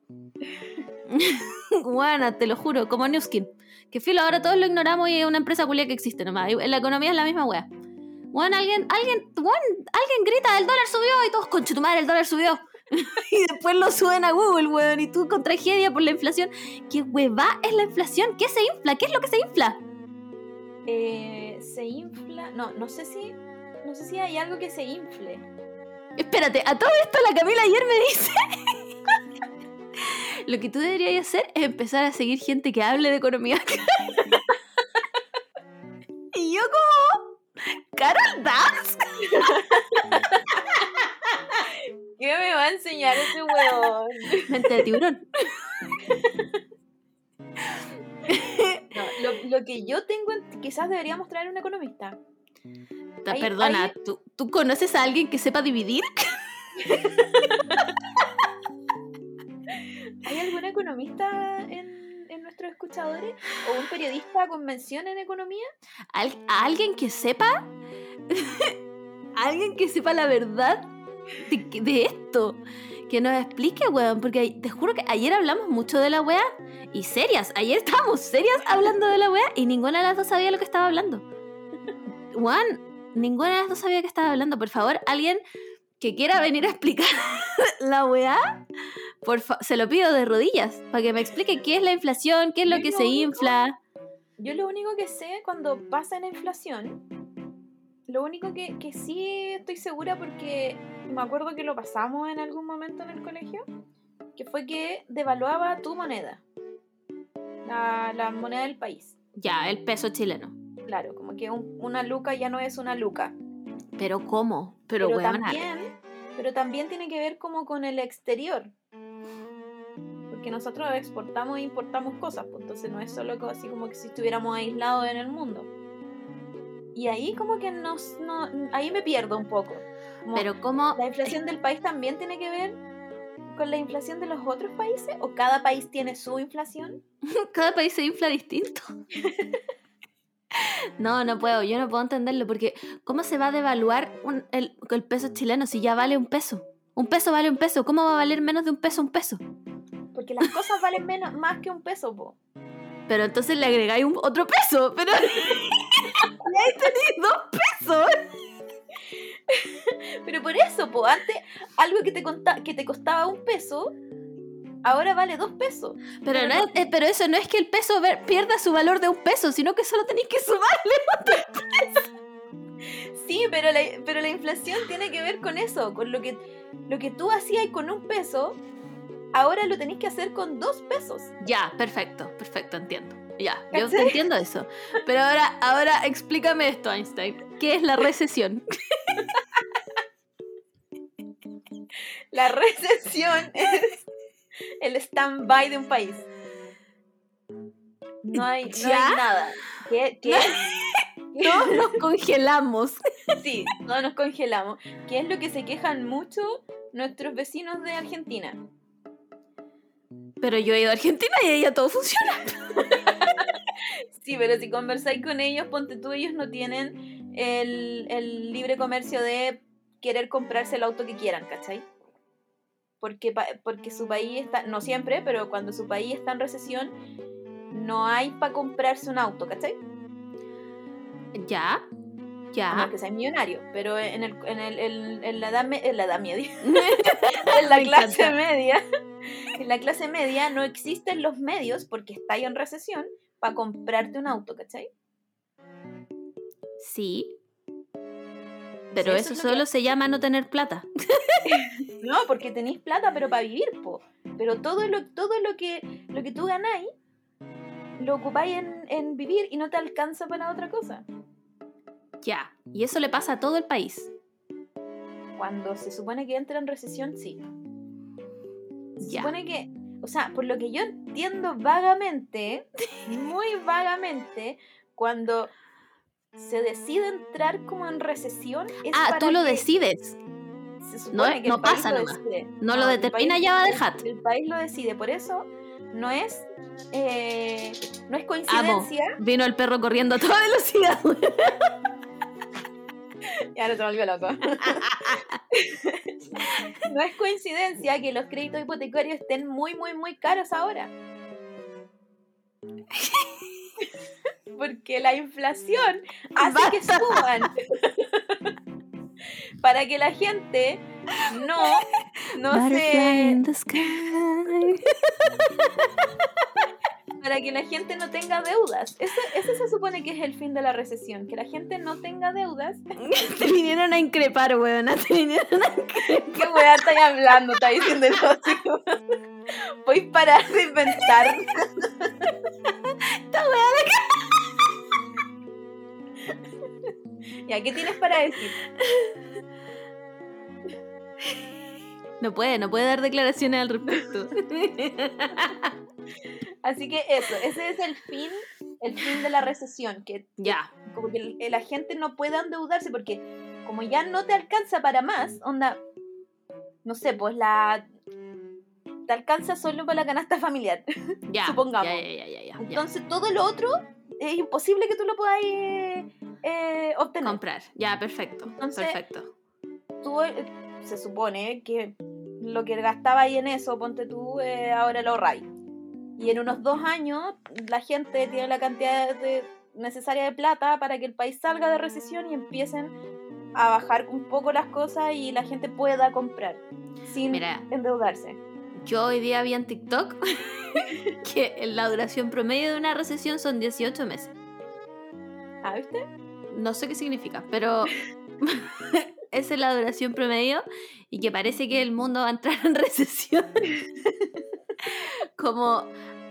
Bueno, te lo juro, como Newskin. Que filo, ahora todos lo ignoramos y es una empresa culia que existe nomás. La economía es la misma weá. Bueno, alguien, alguien, bueno, alguien grita, el dólar subió y todos, conche tu madre, el dólar subió. y después lo suben a Google, weón, y tú con tragedia por la inflación. ¿Qué hueva es la inflación? ¿Qué se infla? ¿Qué es lo que se infla? Eh, se infla. No, no sé si. No sé si hay algo que se infle. Espérate, a todo esto la Camila ayer me dice. Lo que tú deberías hacer es empezar a seguir gente que hable de economía. y yo como... Carol Dance. ¿Qué me va a enseñar ese huevón? Mente de tiburón. Lo, lo que yo tengo, en- quizás deberíamos traer un economista. Hay- Perdona, hay- ¿tú, ¿tú conoces a alguien que sepa dividir? ¿Hay algún economista en, en nuestros escuchadores? ¿O un periodista con mención en economía? Al- ¿A alguien que sepa? ¿Alguien que sepa la verdad de esto? Que nos explique, weón, porque te juro que ayer hablamos mucho de la weá y serias. Ayer estábamos serias hablando de la weá y ninguna de las dos sabía lo que estaba hablando. Juan, ninguna de las dos sabía que estaba hablando. Por favor, alguien que quiera venir a explicar la weá, por se lo pido de rodillas, para que me explique qué es la inflación, qué es lo Yo que lo se único- infla. Yo lo único que sé cuando pasa la inflación, lo único que, que sí estoy segura porque me acuerdo que lo pasamos en algún momento en el colegio, que fue que devaluaba tu moneda, la, la moneda del país. Ya, el peso chileno. Claro, como que un- una luca ya no es una luca. Pero ¿cómo? Pero, Pero, también, pero también tiene que ver como con el exterior. Porque nosotros exportamos e importamos cosas, pues, entonces no es solo así como que si estuviéramos aislados en el mundo. Y ahí como que nos, no, ahí me pierdo un poco. Como pero ¿cómo? ¿La inflación del país también tiene que ver con la inflación de los otros países? ¿O cada país tiene su inflación? Cada país se infla distinto. No, no puedo, yo no puedo entenderlo porque ¿cómo se va a devaluar un- el, el peso chileno si ya vale un peso? Un peso vale un peso, ¿cómo va a valer menos de un peso un peso? Porque las cosas valen menos, más que un peso, po. Pero entonces le agregáis un, otro peso, pero... y ahí tenéis dos pesos. Pero por eso, po, antes algo que te, conta- que te costaba un peso, ahora vale dos pesos. Pero, no es- eh, pero eso no es que el peso ver- pierda su valor de un peso, sino que solo tenéis que sumarle. Sí, pero la, pero la inflación tiene que ver con eso, con lo que, lo que tú hacías con un peso, ahora lo tenés que hacer con dos pesos. Ya, perfecto, perfecto, entiendo. Ya, yo entiendo eso. Pero ahora, ahora explícame esto, Einstein. ¿Qué es la recesión? La recesión es el stand-by de un país. No hay, no ¿Ya? hay nada. ¿Qué, qué, Todos nos congelamos. Sí, todos nos congelamos. ¿Qué es lo que se quejan mucho nuestros vecinos de Argentina? Pero yo he ido a Argentina y ahí ya todo funciona. Sí, pero si conversáis con ellos, ponte tú, ellos no tienen el, el libre comercio de querer comprarse el auto que quieran, ¿cachai? Porque, porque su país está, no siempre, pero cuando su país está en recesión, no hay para comprarse un auto, ¿cachai? Ya, ya. que sea millonario, pero en, el, en, el, en- en la edad, me- en la edad media, Me en la clase encanta. media, en la clase media no existen los medios, porque está ahí en recesión, para comprarte un auto, ¿cachai? Sí. Pero eso, eso es lo solo se llama no tener plata. No, porque tenéis plata, pero para vivir, po. Pero todo lo, todo lo que lo que tú ganáis lo ocupáis en, en vivir y no te alcanza para otra cosa. Ya. Y eso le pasa a todo el país. Cuando se supone que entra en recesión, sí. Se Ya. supone que, o sea, por lo que yo entiendo vagamente, muy vagamente, cuando se decide entrar como en recesión, es Ah, para tú lo decides. se supone que no pasa lo nomás. No lo determina país- Java de Hat. El país lo decide, por eso no es, eh, no es Amo. coincidencia. Vino el perro corriendo a toda velocidad. Ya no se volvió loco. no es coincidencia que los créditos hipotecarios estén muy, muy, muy caros ahora. Porque la inflación hace que suban. Para que la gente no, no se. Para que la gente no tenga deudas. Eso, ese se supone que es el fin de la recesión. Que la gente no tenga deudas. Te vinieron a increpar, weona. Te vinieron a... ¿Qué weá estáis hablando? Está diciendo el. Voy a parar de inventar. Esta weá Ya, ¿qué tienes para decir? No puede, no puede dar declaraciones al respecto. Así que eso, ese es el fin, el fin de la recesión, que ya. como que la gente no pueda endeudarse porque como ya no te alcanza para más, onda, no sé, pues la te alcanza solo para la canasta familiar. Ya. Supongamos. Ya, ya, ya, ya, ya, ya. Entonces todo lo otro es imposible que tú lo puedas eh, eh, obtener. Comprar. Ya, perfecto. Entonces- perfecto. tú eh, se supone que lo que gastaba ahí en eso, ponte tú, eh, ahora lo ahorráis. Y en unos dos años la gente tiene la cantidad de- necesaria de plata para que el país salga de recesión y empiecen a bajar un poco las cosas y la gente pueda comprar sin Mira. endeudarse. Yo hoy día vi en TikTok que la duración promedio de una recesión son 18 meses. ¿Ah, viste? No sé qué significa, pero esa es la duración promedio y que parece que el mundo va a entrar en recesión como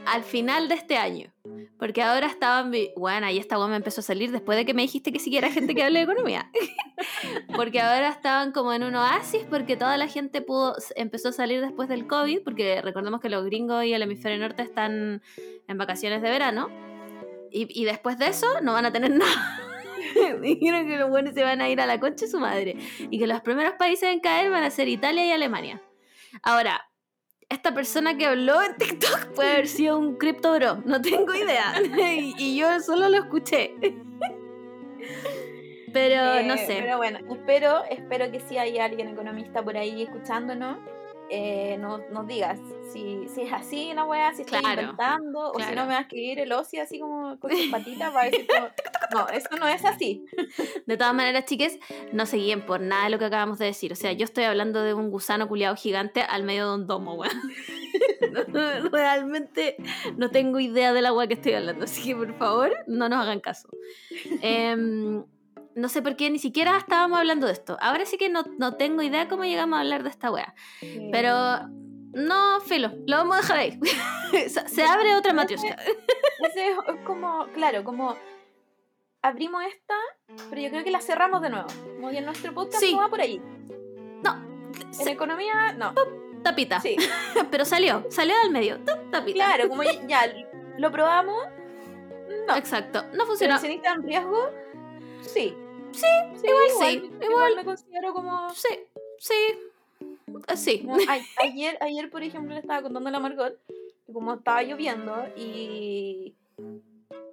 al final de este año. Porque ahora estaban, bueno, y esta me empezó a salir después de que me dijiste que siquiera gente que hable de economía. porque ahora estaban como en un oasis porque toda la gente pudo, empezó a salir después del COVID, porque recordemos que los gringos y el hemisferio norte están en vacaciones de verano. Y, y después de eso no van a tener nada. Dijeron que los buenos se van a ir a la concha de su madre. Y que los primeros países en caer van a ser Italia y Alemania. Ahora, esta persona que habló en TikTok puede haber sido un cripto bro. No tengo idea. y, y yo solo lo escuché. Pero Eh, no sé. Pero bueno, espero, espero que si hay alguien economista por ahí escuchándonos, eh, nos, nos digas si, si es así la weá, si estoy Claro, inventando, o si no me va a escribir el Osi así como con sus patitas para decir como, no, eso no es así. De todas maneras, chiques, no se guíen por nada de lo que acabamos de decir. O sea, yo estoy hablando de un gusano culiado gigante al medio de un domo, weón. No, Realmente no tengo idea del agua que estoy hablando, así que por favor, no nos hagan caso. Em, no sé por qué ni siquiera estábamos hablando de esto. Ahora sí que no, no tengo idea cómo llegamos a hablar de esta wea. Pero no, filo, lo vamos a dejar ahí. se, abre otra matrioshka. Ese es como, claro, como abrimos esta, pero yo creo que la cerramos de nuevo. Como que nuestro podcast Sí. no va por ahí. No, En se- economía, no. tapita. Sí, Pero salió, salió del medio. Tup, tapita. claro, como ya, lo probamos, no. Exacto, no funcionó. ¿Inversionista en riesgo? Sí. Sí, igual sí, Igual, igual. me considero como... Sí, sí, eh, sí. a- ayer, ayer, por ejemplo, le estaba contando a la Margot que como estaba lloviendo y...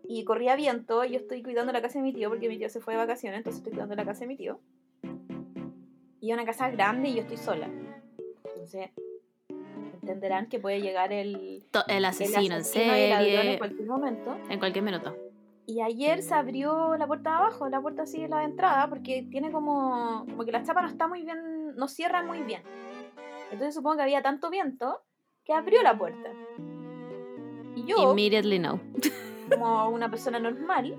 Y corría viento, yo estoy cuidando la casa de mi tío porque mi tío se fue de vacaciones, entonces estoy cuidando la casa de mi tío. Y es una casa grande y yo estoy sola. Entonces, entenderán que puede llegar el, El el asesino en asesino y el ladrón en serie. cualquier momento. En cualquier minuto. Y ayer se abrió la puerta de abajo, la puerta así de la de entrada, porque tiene como, como que la chapa no está muy bien, no cierra muy bien. Entonces supongo que había tanto viento que abrió la puerta. Y yo, Immediately no. como una persona normal,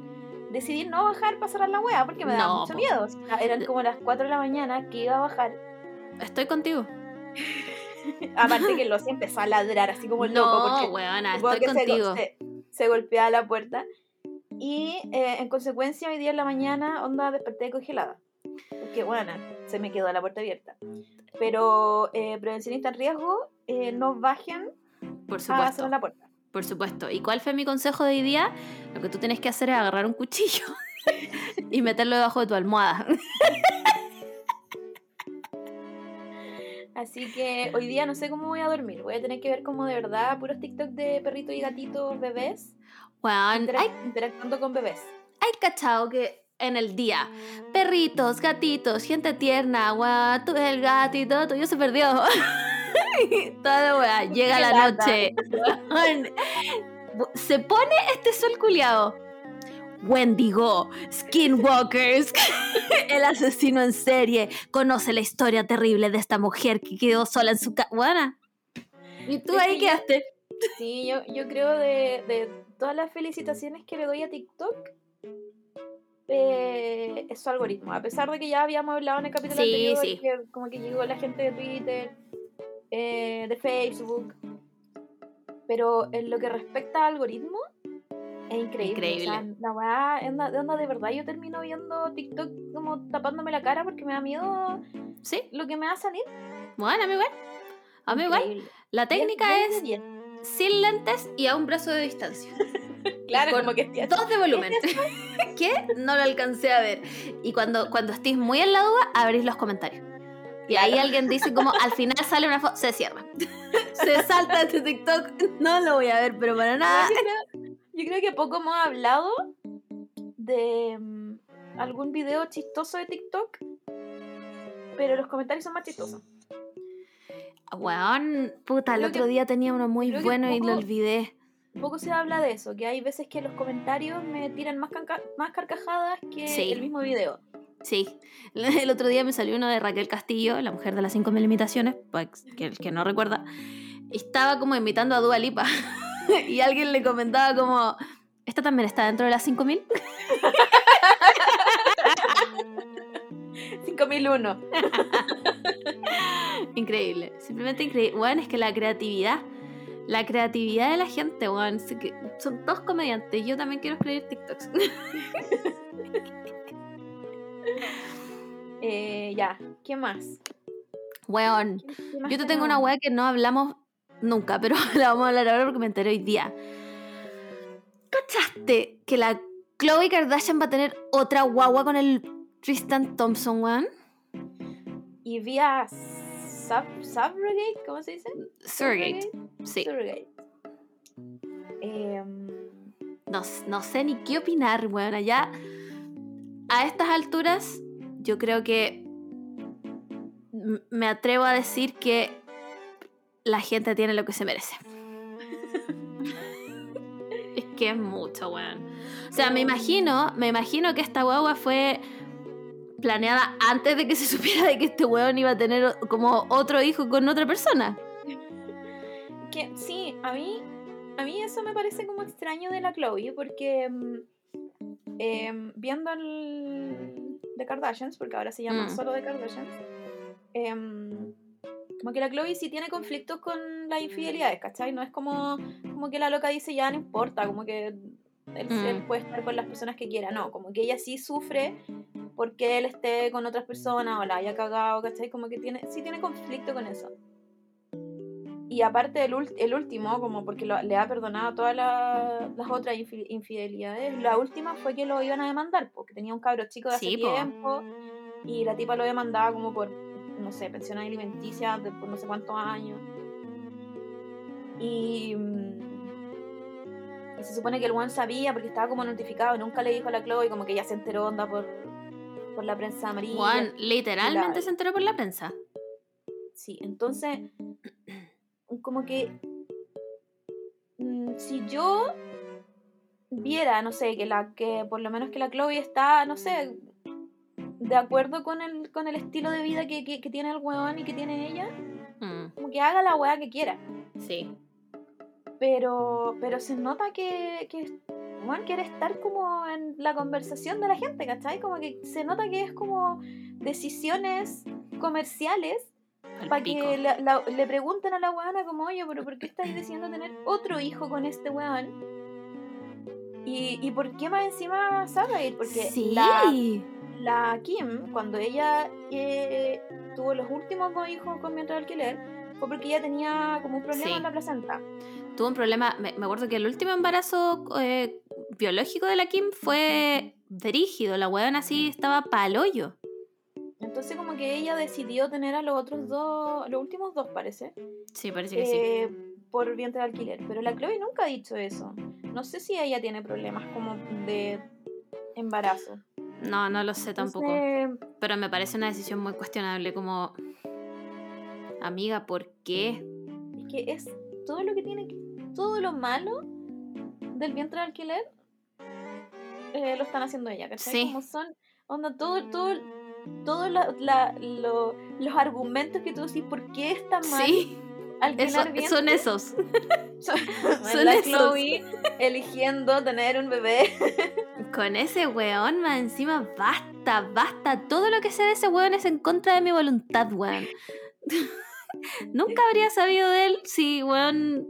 decidí no bajar para cerrar la wea porque me daba No, mucho po. miedo. O sea, eran como las 4 de la mañana que iba a bajar. Estoy contigo. Aparte que Losi empezó a ladrar así como loco. No, porque weona, estoy que contigo. Se, se golpeaba la puerta. Y eh, en consecuencia, hoy día en la mañana, onda, desperté congelada. Porque, bueno, se me quedó la puerta abierta. Pero eh, prevencionistas en riesgo, eh, no bajen Por a supuesto. cerrar la puerta. Por supuesto. ¿Y cuál fue mi consejo de hoy día? Lo que tú tienes que hacer es agarrar un cuchillo y meterlo debajo de tu almohada. Así que hoy día no sé cómo voy a dormir. Voy a tener que ver como de verdad puros TikTok de perritos y gatitos bebés Weón, interac- hay, interactuando con bebés. hay cachado que en el día, perritos, gatitos, gente tierna, weón, tú el gatito tuyo se perdió. Todo, weón, llega la lata. noche. Se pone este sol culiado. Wendigo, Skinwalkers, el asesino en serie, conoce la historia terrible de esta mujer que quedó sola en su casa. Y tú ahí quedaste. Sí, yo, yo creo de, de todas las felicitaciones que le doy a TikTok, eh, es su algoritmo. A pesar de que ya habíamos hablado en el capítulo Sí, anterior, sí. que como que llegó la gente de Twitter, eh, de Facebook. Pero en lo que respecta al algoritmo, es increíble. O sea, Increíble. la weá, onda, de onda, de verdad, yo termino viendo TikTok como tapándome la cara porque me da miedo Sí, lo que me va a salir. bueno, a mí igual. A mí igual. Increíble. La técnica es. Sin lentes y a un brazo de distancia. Claro, con como que Dos de volumen. ¿Qué? No lo alcancé a ver. Y cuando, cuando estés muy en la duda, abrís los comentarios. Y ahí alguien dice como al final sale una foto, se cierra. se salta este TikTok, no lo voy a ver, pero para nada. Yo creo, yo creo que poco hemos hablado de mm, algún video chistoso de TikTok, pero los comentarios son más chistosos. Weón, puta, el Creo otro que- día tenía uno muy bueno y lo poco- olvidé. Poco se habla de eso, que hay veces que los comentarios me tiran más, canca- más carcajadas que Sí. el mismo video. Sí, el otro día me salió uno de Raquel Castillo, la mujer de las 5.000 limitaciones, para que el que no recuerda, estaba como imitando a Dua Lipa y alguien le comentaba como, ¿esta también está dentro de las 5.000? 5001. Increíble, simplemente increíble. Bueno, es que la creatividad, la creatividad de la gente, que son dos comediantes, yo también quiero escribir TikToks. Eh, ya, ¿qué más? Weón, ¿Qué más yo te tengo una weá que no hablamos nunca, pero la vamos a hablar ahora porque me enteré hoy día. ¿Cachaste que la Chloe Kardashian va a tener otra guagua con el Tristan Thompson, weón? Y vía sub, subrogate, ¿cómo se dice? Surrogate. Sí. Surrogate. Em, No, no sé ni qué opinar, weón. Allá, a estas alturas, yo creo que me atrevo a decir que la gente tiene lo que se merece. es que es mucho, weón. O sea, me imagino, me imagino que esta guagua fue planeada antes de que se supiera de que este weón iba a tener como otro hijo con otra persona. que sí, a mí, a mí eso me parece como extraño de la Chloe, porque mm, em, viendo el The Kardashians, porque ahora se llama Mm. solo The Kardashians, em, como que la Chloe sí tiene conflictos con las infidelidades, ¿cachai? No es como, como que la loca dice ya no importa, como que él, Mm. él puede estar con las personas que quiera, no, como que ella sí sufre porque él esté con otras personas o la haya cagado, ¿cachai? Como que tiene, sí tiene conflicto con eso. Y aparte el, el último, como porque lo- le ha perdonado todas la- las otras infi- infidelidades, la última fue que lo iban a demandar, porque tenía un cabro chico de hace Sí, po. tiempo y la tipa lo demandaba como por, no sé, pensión alimenticia de por no sé cuántos años. Y, mm, y se supone que el one sabía porque estaba como notificado y nunca le dijo a la Chloe, como que ya se enteró onda por, por la prensa amarilla. Juan, literalmente la- se enteró por la prensa. Sí, entonces, como que mm, si yo viera, no sé, que la que por lo menos que la Chloe está, no sé, de acuerdo con el, con el estilo de vida que, que, que tiene el weón y que tiene ella, Mm, como que haga la weá que quiera. sí. Pero, pero se nota que, que weón quiere estar como en la conversación de la gente, ¿cachai? Como que se nota que es como decisiones comerciales Al para que la- la- le pregunten a la weona como, oye, pero ¿por qué estáis decidiendo tener otro hijo con este weón? ¿Y, ¿Y por qué más encima sabe ir? Porque sí. la, la Kim, cuando ella eh, tuvo los últimos dos hijos con vientre de alquiler, fue porque ella tenía como un problema Sí. en la placenta. Tuvo un problema. Me, me acuerdo que el último embarazo eh, biológico de la Kim fue brígido. La weona así estaba pa'l hoyo. Entonces como que ella decidió tener a los otros dos, los últimos dos parece, Sí, parece que sí. eh, por vientre de alquiler. Pero la Chloe nunca ha dicho eso. No sé si ella tiene problemas como de embarazo. No, no lo sé tampoco. Entonces, Pero me parece una decisión muy cuestionable. Como. Amiga, ¿por qué? es que es todo lo que tiene que, todo lo malo del vientre de alquiler eh, lo están haciendo ella, ¿cachai? Sí. Como son, onda, todo, todo, todos lo- los argumentos que tú decís, ¿por qué está mal Sí, alquilar eso- son esos. Son, Son la esos. Chloe eligiendo tener un bebé. Con ese weón, más encima, basta, basta. Todo lo que sé de ese weón es en contra de mi voluntad, weón. Nunca habría sabido de él si, weón,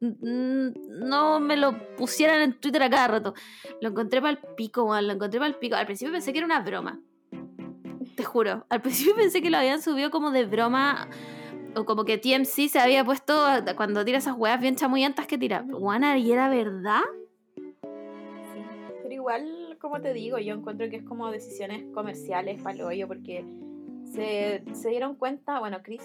no me lo pusieran en Twitter a cada rato. Lo encontré para el pico, weón, lo encontré para el pico. Al principio pensé que era una broma. Te juro. Al principio pensé que lo habían subido como de broma. O como que TMC se había puesto cuando tira esas weas bien chamullantas que tira. Juana, ¿y era verdad? Sí, pero igual, como te digo, yo encuentro que es como decisiones comerciales para el hoyo, porque se, se dieron cuenta, bueno, Chris,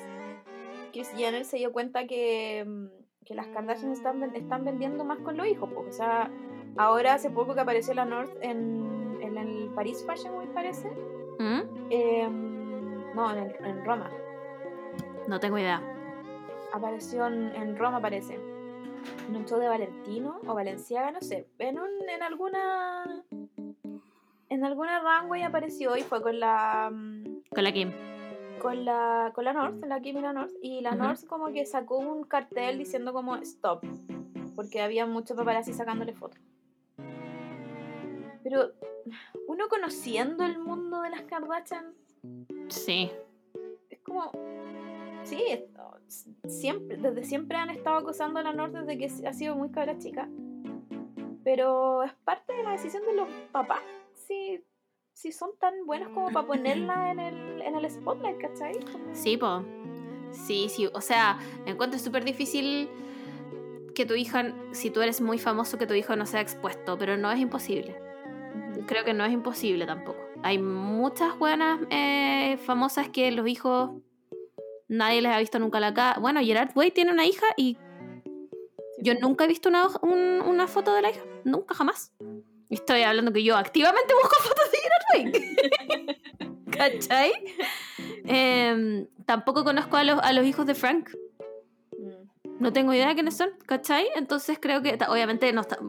Chris Jenner se dio cuenta que, mm, que las Kardashian están, están vendiendo más con los hijos. Pues, o sea, ahora hace poco que apareció la North en, en el Paris Fashion Week, parece. ¿Mm? Em, no, en, el- en Roma. No tengo idea. Apareció en, en Roma, parece. En un show de Valentino o Valenciaga, no sé. En, un, en alguna. En alguna runway apareció y fue con la. mm, Con la Kim. Con la, con la North, la Kim y la North. Y la. North como que sacó un cartel diciendo como stop. Porque había muchos paparazzi sacándole fotos. Pero uno conociendo el mundo de las Kardashian Sí. es como. Sí, siempre, desde siempre han estado acosando a la North desde que ha sido muy cabra chica. Pero es parte de la decisión de los papás. Si, si son tan buenos como para ponerla en el, en el spotlight, ¿cachai? Como- Sí, po. Sí, sí. O sea, encuentro súper difícil que tu hija, si tú eres muy famoso, que tu hijo no sea expuesto, pero no es imposible. Creo que no es imposible tampoco. Hay muchas buenas eh, famosas que los hijos nadie les ha visto nunca la cara. Bueno, Gerard Way tiene una hija y yo nunca he visto una, un- una foto de la hija. Nunca, jamás. Estoy hablando que yo activamente busco fotos de Gerard Way. ¿Cachai? Em, tampoco conozco a los, a los hijos de Frank. Mm. No tengo idea de quiénes son, ¿cachai? Entonces creo que, obviamente, no, está-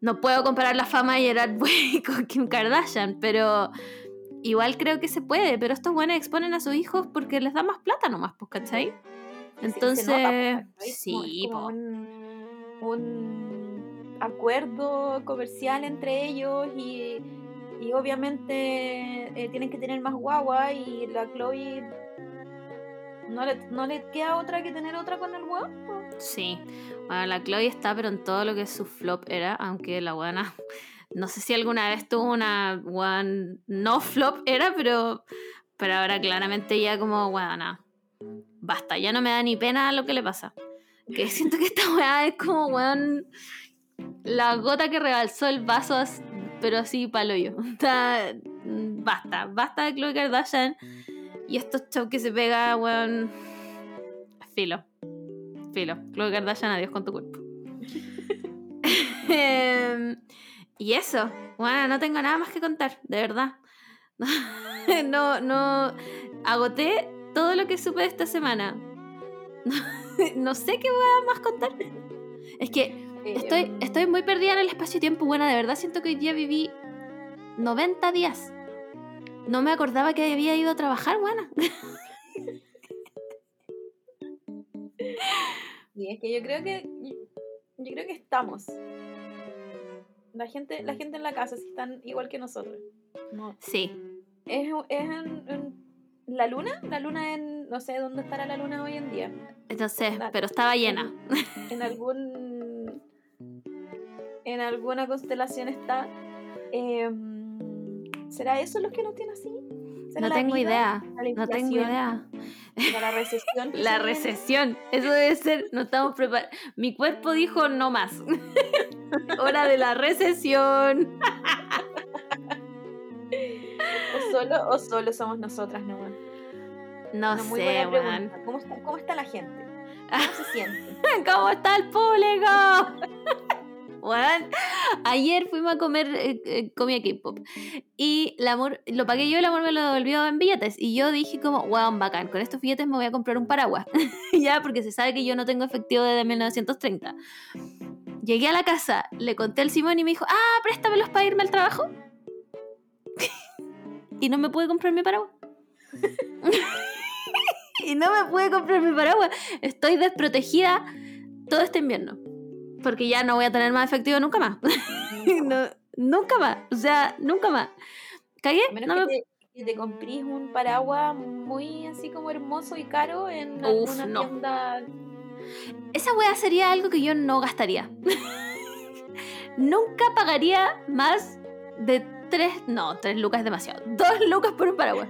no puedo comparar la fama de Gerard Way con Kim Kardashian, pero igual creo que se puede. Pero estos buenos exponen a sus hijos porque les da más plata nomás, pues, ¿cachai? Sí, Entonces, pues. Como- sí, po. un, un acuerdo comercial entre ellos y, y obviamente eh, tienen que tener más guagua y la Chloe no le, no le queda otra que tener otra con el huevo. Sí. La Chloe está, pero en todo lo que su flop era, aunque la buena. No sé si alguna vez tuvo una one no flop era, pero, pero ahora claramente ya como, weona, basta, ya no me da ni pena lo que le pasa. Que siento que esta weá es como, weón, la gota que rebalsó el vaso, as- pero así palo yo. Basta, basta de Chloe Kardashian y estos shows que se pega, weón, filo. Filo. Chloe Kardashian, adiós con tu cuerpo. Em, y eso. Bueno, no tengo nada más que contar, de verdad. No, no. Agoté todo lo que supe esta semana. No sé qué voy a más contar. Es que estoy, Em, estoy muy perdida en el espacio-tiempo. Bueno, de verdad siento que hoy día viví 90 días. No me acordaba que había ido a trabajar, buena. Y es que yo creo que yo creo que estamos. La gente, la gente en la casa sí están igual que nosotros. No. Sí, Es, es en, en la luna, la luna en no sé dónde estará la luna hoy en día. no sé, pero estaba llena. En algún en, alguna constelación está. Em, ¿Será eso lo que nos tiene así? ¿Será No tengo vida? idea. ¿La No tengo idea. ¿Será la recesión? La recesión. Eso debe ser. No estamos preparados. Mi cuerpo dijo no más. Hora de la recesión. ¿O solo, o solo somos nosotras nomás? No muy sé, buena. ¿Cómo está, ¿Cómo está la gente? ¿Cómo se siente? ¿Cómo está el público? Weón, ayer fuimos a comer eh, eh, comida K-pop y el amor, lo pagué yo y el amor me lo devolvió en billetes. Y yo dije como, weón, bacán, con estos billetes me voy a comprar un paraguas. ya, porque se sabe que yo no tengo efectivo desde 1930. Llegué a la casa, le conté al Simón y me dijo, ah, préstamelos para irme al trabajo. y no me pude comprar mi paraguas. Y no me pude comprar mi paraguas. Estoy desprotegida todo este invierno. Porque ya no voy a tener más efectivo nunca más. No, nunca más. O sea, nunca más. ¿Cagué? Menos No que, me- te, te comprís un paraguas muy así como hermoso y caro en Uf, alguna no. tienda. Esa wea sería algo que yo no gastaría. nunca pagaría más de tres. No, tres lucas es demasiado. Dos lucas por un paraguas.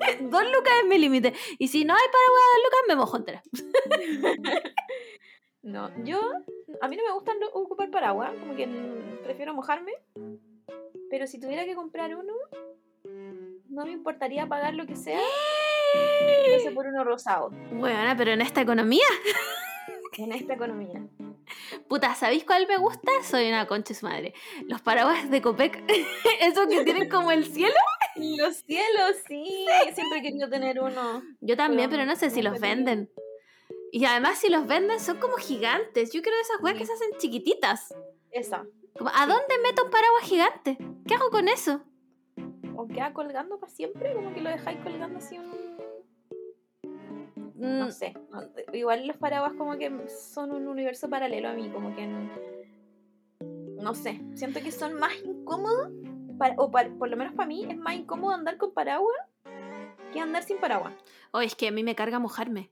dos lucas es mi límite. Y si no hay paraguas de dos lucas, me mojo entera. No, yo, a mí no me gusta ocupar paraguas, como que prefiero mojarme. Pero si tuviera que comprar uno, no me importaría pagar lo que sea. No sé, por uno rosado, Bueno, pero en esta economía. en esta economía. Puta, ¿sabéis cuál me gusta? Soy una concha su madre. Los paraguas de Copec. Esos que tienen como el cielo. Los cielos, sí. Siempre he querido tener uno. Yo también, Pero pero no sé si los venden. Y además, si los venden, son como gigantes. Yo quiero de esas weas que se hacen chiquititas. Esa. Como, ¿A dónde meto un paraguas gigante? ¿Qué hago con eso? O queda colgando para siempre, como que lo dejáis colgando así un. No Mm, sé. no- igual los paraguas como que son un universo paralelo a mí, como que. No sé. Siento que son más incómodos. para- o para- por lo menos para mí es más incómodo andar con paraguas que andar sin paraguas. Oh, es que a mí me carga mojarme.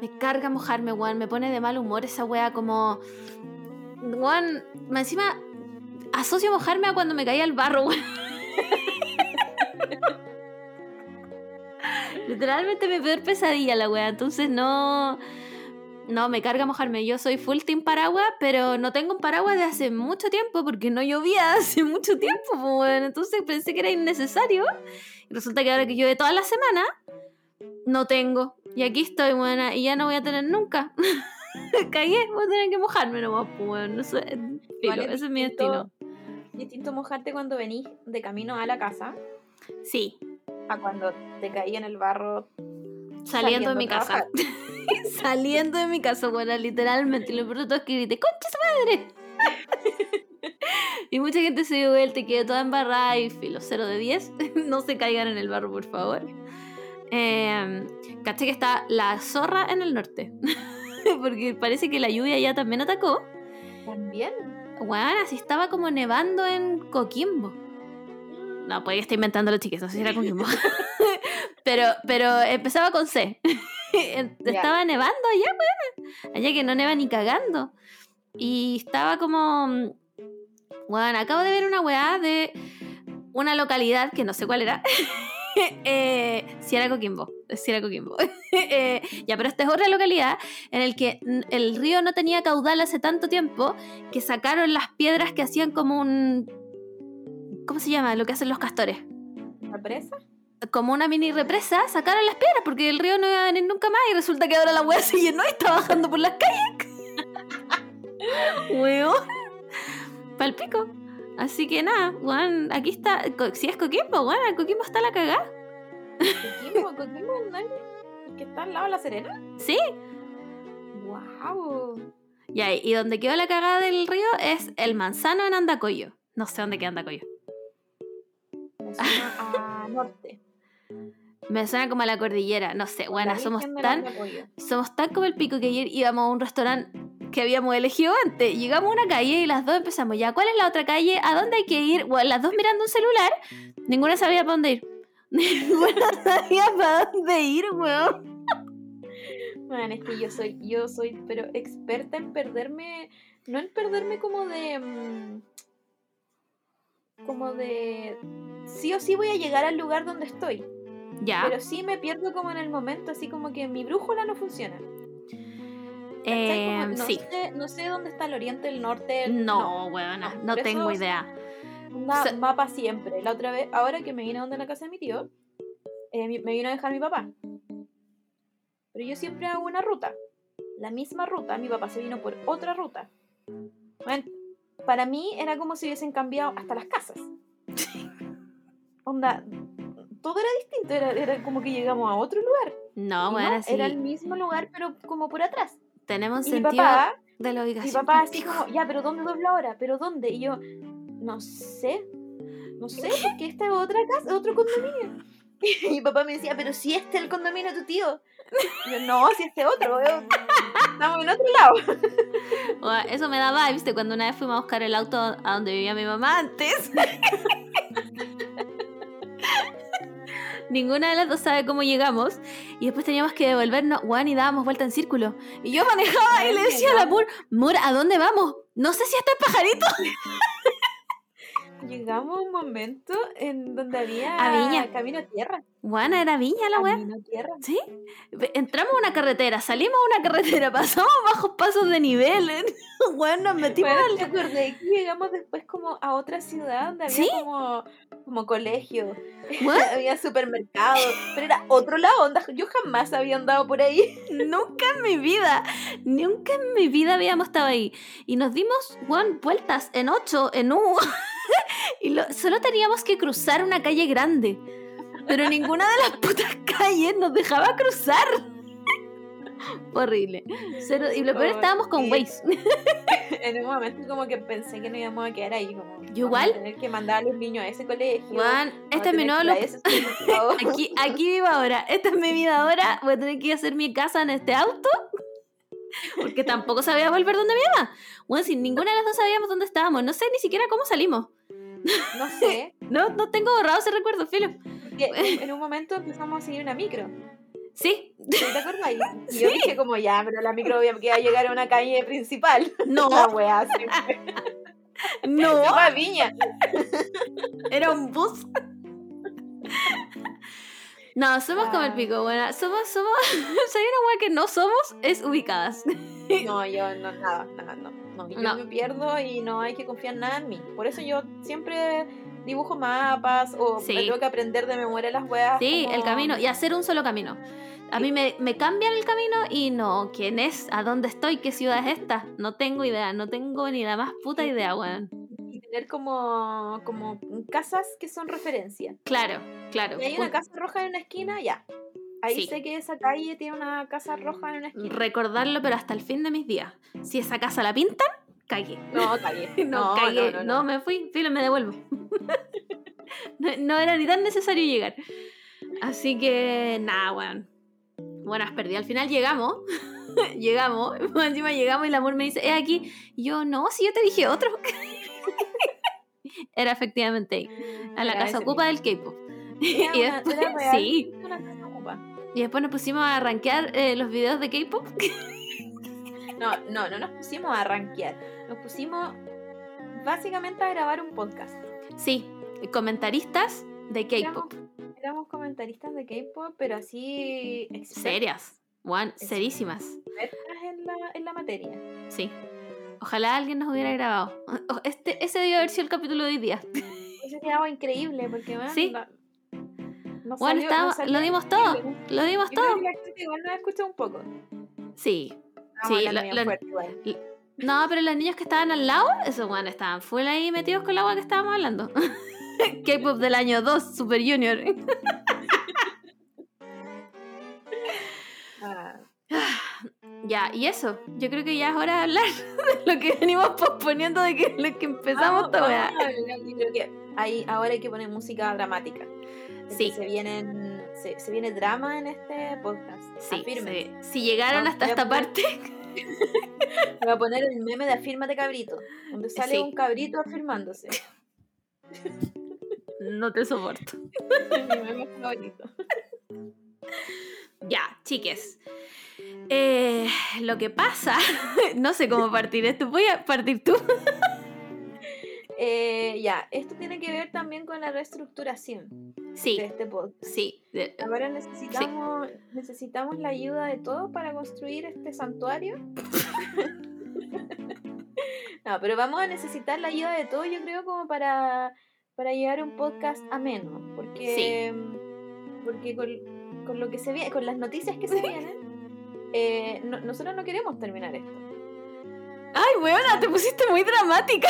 Me carga mojarme, weón. Me pone de mal humor esa wea como... Weón, encima asocio mojarme a cuando me caía el barro, weón. Literalmente mi peor pesadilla la wea. Entonces no... No, me carga mojarme. Yo soy full team paraguas, pero no tengo un paraguas de hace mucho tiempo porque no llovía hace mucho tiempo, pues, weón. Entonces pensé que era innecesario. Y resulta que ahora que llueve toda la semana, no tengo. Y aquí estoy, buena, y ya no voy a tener nunca. Cagué, voy a tener que mojarme nomás, pues, weón. No sé, filo, es ese es mi destino. Distinto mojarte cuando venís de camino a la casa Sí, a cuando te caí en el barro. saliendo, de mi casa. saliendo de mi casa, bueno, literalmente. Y lo peor es que grité, ¡concha su madre! y mucha gente se dio vuelta y quedó toda embarrada y filo, 0 de 10. no se caigan en el barro, por favor. Eh, caché que está la zorra en el norte. Porque parece que la lluvia ya también atacó. También. Bueno, así estaba como nevando en Coquimbo. No, pues ya está inventando los chiques, no sé si era Coquimbo. pero, pero empezaba con C. estaba nevando allá, weón. Allá que no neva ni cagando. Y estaba como. Bueno, acabo de ver una weá de una localidad que no sé cuál era. eh, si era Coquimbo. Si era Coquimbo. Eh, ya, pero esta es otra localidad en el que el río no tenía caudal hace tanto tiempo que sacaron las piedras que hacían como un. ¿Cómo se llama? Lo que hacen los castores. ¿La presa? Como una mini represa, sacaron las piedras porque el río no iba a venir nunca más y resulta que ahora la wea se llenó y está bajando por las calles. Weón. Palpico. Así que nada, weón, aquí está. Si es Coquimbo, weón, Coquimbo está la cagada. Coquimbo, Coquimbo, ¿no? ¿El que está al lado de la Serena? Sí. ¡Wow! Ya, y donde quedó la cagada del río es el manzano en Andacoyo. No sé dónde queda Andacoyo. Me suena a norte. Me suena como a la cordillera. No sé, bueno, somos tan, somos tan como el pico que ayer íbamos a un restaurante que habíamos elegido antes. Llegamos a una calle y las dos empezamos, ya, ¿cuál es la otra calle? ¿A dónde hay que ir? Bueno, las dos mirando un celular, ninguna sabía para dónde ir. Ninguna sabía para dónde ir, weón. Man, es que yo soy, yo soy, pero experta en perderme no en perderme como de. Mm, como de. Sí o sí voy a llegar al lugar donde estoy. Ya. Pero sí me pierdo como en el momento, así como que mi brújula no funciona. Eh, Como no, sí. sé, no sé dónde está el oriente, el norte. el- No, no, no por tengo eso- idea. Una mapa siempre. La otra vez, ahora que me vine a donde la casa de mi tío, eh, me vino a dejar mi papá. Pero yo siempre hago una ruta. La misma ruta, mi papá se vino por otra ruta. Bueno, para mí era como si hubiesen cambiado hasta las casas. Onda, todo era distinto, era, era como que llegamos a otro lugar. No, Y bueno, no, sí. Era el mismo lugar, pero como por atrás. Tenemos Y mi sentido papá, de la mi ubicación. papá así como, ya, pero ¿dónde dobla ahora? ¿Pero dónde? Y yo, no sé, no sé, porque esta es otra casa, otro condominio. Y mi papá me decía, pero si este es el condominio de tu tío. Y yo, no, si este es otro, weón. Estamos en otro lado. Bueno, Eso me da vibes de cuando una vez fuimos a buscar el auto a donde vivía mi mamá antes. Ninguna de las dos sabe cómo llegamos. Y después teníamos que devolvernos, Juan, y dábamos vuelta en círculo. Y yo manejaba y le decía a la Mur, Mur, ¿a dónde vamos? No sé si hasta el pajarito. Llegamos a un momento en donde había A Viña. camino a tierra. Juan, era viña la weá. Camino a tierra. ¿Sí? Entramos a una carretera, salimos a una carretera, pasamos bajos pasos de nivel. Juan, nos metimos Bueno, al- ¿te acordé que llegamos después como a otra ciudad donde había ¿Sí? como, como colegio, había supermercado, pero era otro lado, onda, yo jamás había andado por ahí. Nunca en mi vida, nunca en mi vida habíamos estado ahí. Y nos dimos, Juan, vueltas en ocho, en U. y lo- solo teníamos que cruzar una calle grande. Pero ninguna de las putas calles nos dejaba cruzar. Horrible. Cero- y lo peor estábamos con. Waze. En un momento como que pensé que no íbamos a quedar ahí. Como, Yo igual. tener que mandar a los niños a ese colegio. Juan, vamos este a es mi ir lo-. Aquí, aquí vivo ahora. Esta es mi vida ahora. Voy a tener que ir a hacer mi casa en este auto. Porque tampoco sabía volver donde me iba. Bueno, sin ninguna de las dos sabíamos dónde estábamos. No sé ni siquiera cómo salimos. No sé, No, no tengo borrado ese recuerdo, Filo. en- en un momento empezamos a seguir una micro. Sí. ¿Sí ¿Te acuerdas? Y yo dije como ya, pero la micro iba a llegar a una calle principal. No, La wea, no. A Viña. Era un bus. No, somos como el Ah. pico, buena. Somos, somos. Si hay una wea que no somos, es ubicadas. No, yo no, nada, nada, no. no. Yo No. me pierdo y no hay que confiar nada en mí. Por eso yo siempre dibujo mapas o Sí. tengo que aprender de memoria las weas. Sí, como- el camino. Y hacer un solo camino. A mí me, me cambian el camino y no, ¿quién es? ¿A dónde estoy? ¿Qué ciudad es esta? No tengo idea, no tengo ni la más puta idea, weón. Tener como, como casas que son referencia. Claro, claro. Si hay una casa roja en una esquina, ya. Ahí Sí. sé que esa calle tiene una casa roja en una esquina. Recordarlo, pero hasta el fin de mis días. Si esa casa la pintan, cagué. No, calle. No, cagué. No, me fui, filo, me devuelvo. no, no era ni tan necesario llegar. Así que, nada, weón. Buenas, perdí. Al final llegamos. llegamos. Encima llegamos y el amor me dice, es aquí. Y yo, no, si yo te dije otro. era efectivamente ahí. A la Era casa ocupa mismo. del K-pop. Y después, real, sí. Y después nos pusimos a rankear eh, los videos de K-pop. No, no, no nos pusimos a rankear. Nos pusimos básicamente a grabar un podcast. sí, comentaristas de K-pop. Éramos comentaristas de K-pop, pero así Serias. Juan, serísimas. en la, en la materia. Sí. Ojalá alguien nos hubiera grabado. Este, ese debió haber sido el capítulo de hoy día. Eso algo increíble porque bueno, Sí. no- no Bueno, salió- no lo dimos todo. Lo dimos Yo creo todo. que la gente igual nos escucha un poco. Sí. Sí, fuerte. No, pero los niños que estaban al lado, esos bueno, estaban full ahí metidos con la agua que estábamos hablando. K-pop del año 2, Super Junior. ya, y eso. Yo creo que ya es hora de hablar de lo que venimos posponiendo de que lo que empezamos vamos- esta weá. vamos a hablar, yo creo que ahí, ahora hay que poner música dramática. Sí. Se, vienen, se, se viene drama en este podcast. Sí, sí. si llegaron No, hasta esta poner- parte, Voy a poner el meme de afírmate cabrito, donde sale Sí. un cabrito afirmándose. no te soporto. Mi meme favorito. Ya, chiques. Eh, lo que pasa, no sé cómo partir esto. Voy a partir tú. Eh, ya, esto tiene que ver también con la reestructuración Sí, de este podcast. sí. de- Ahora necesitamos, necesitamos la ayuda de todos para construir este santuario. no, pero vamos a necesitar la ayuda de todos, yo creo, como para, para llevar un podcast ameno. Porque, porque con, con lo que se viene, con las noticias que se vienen, eh, no- nosotros no queremos terminar esto. Ay, weona, te pusiste muy dramática.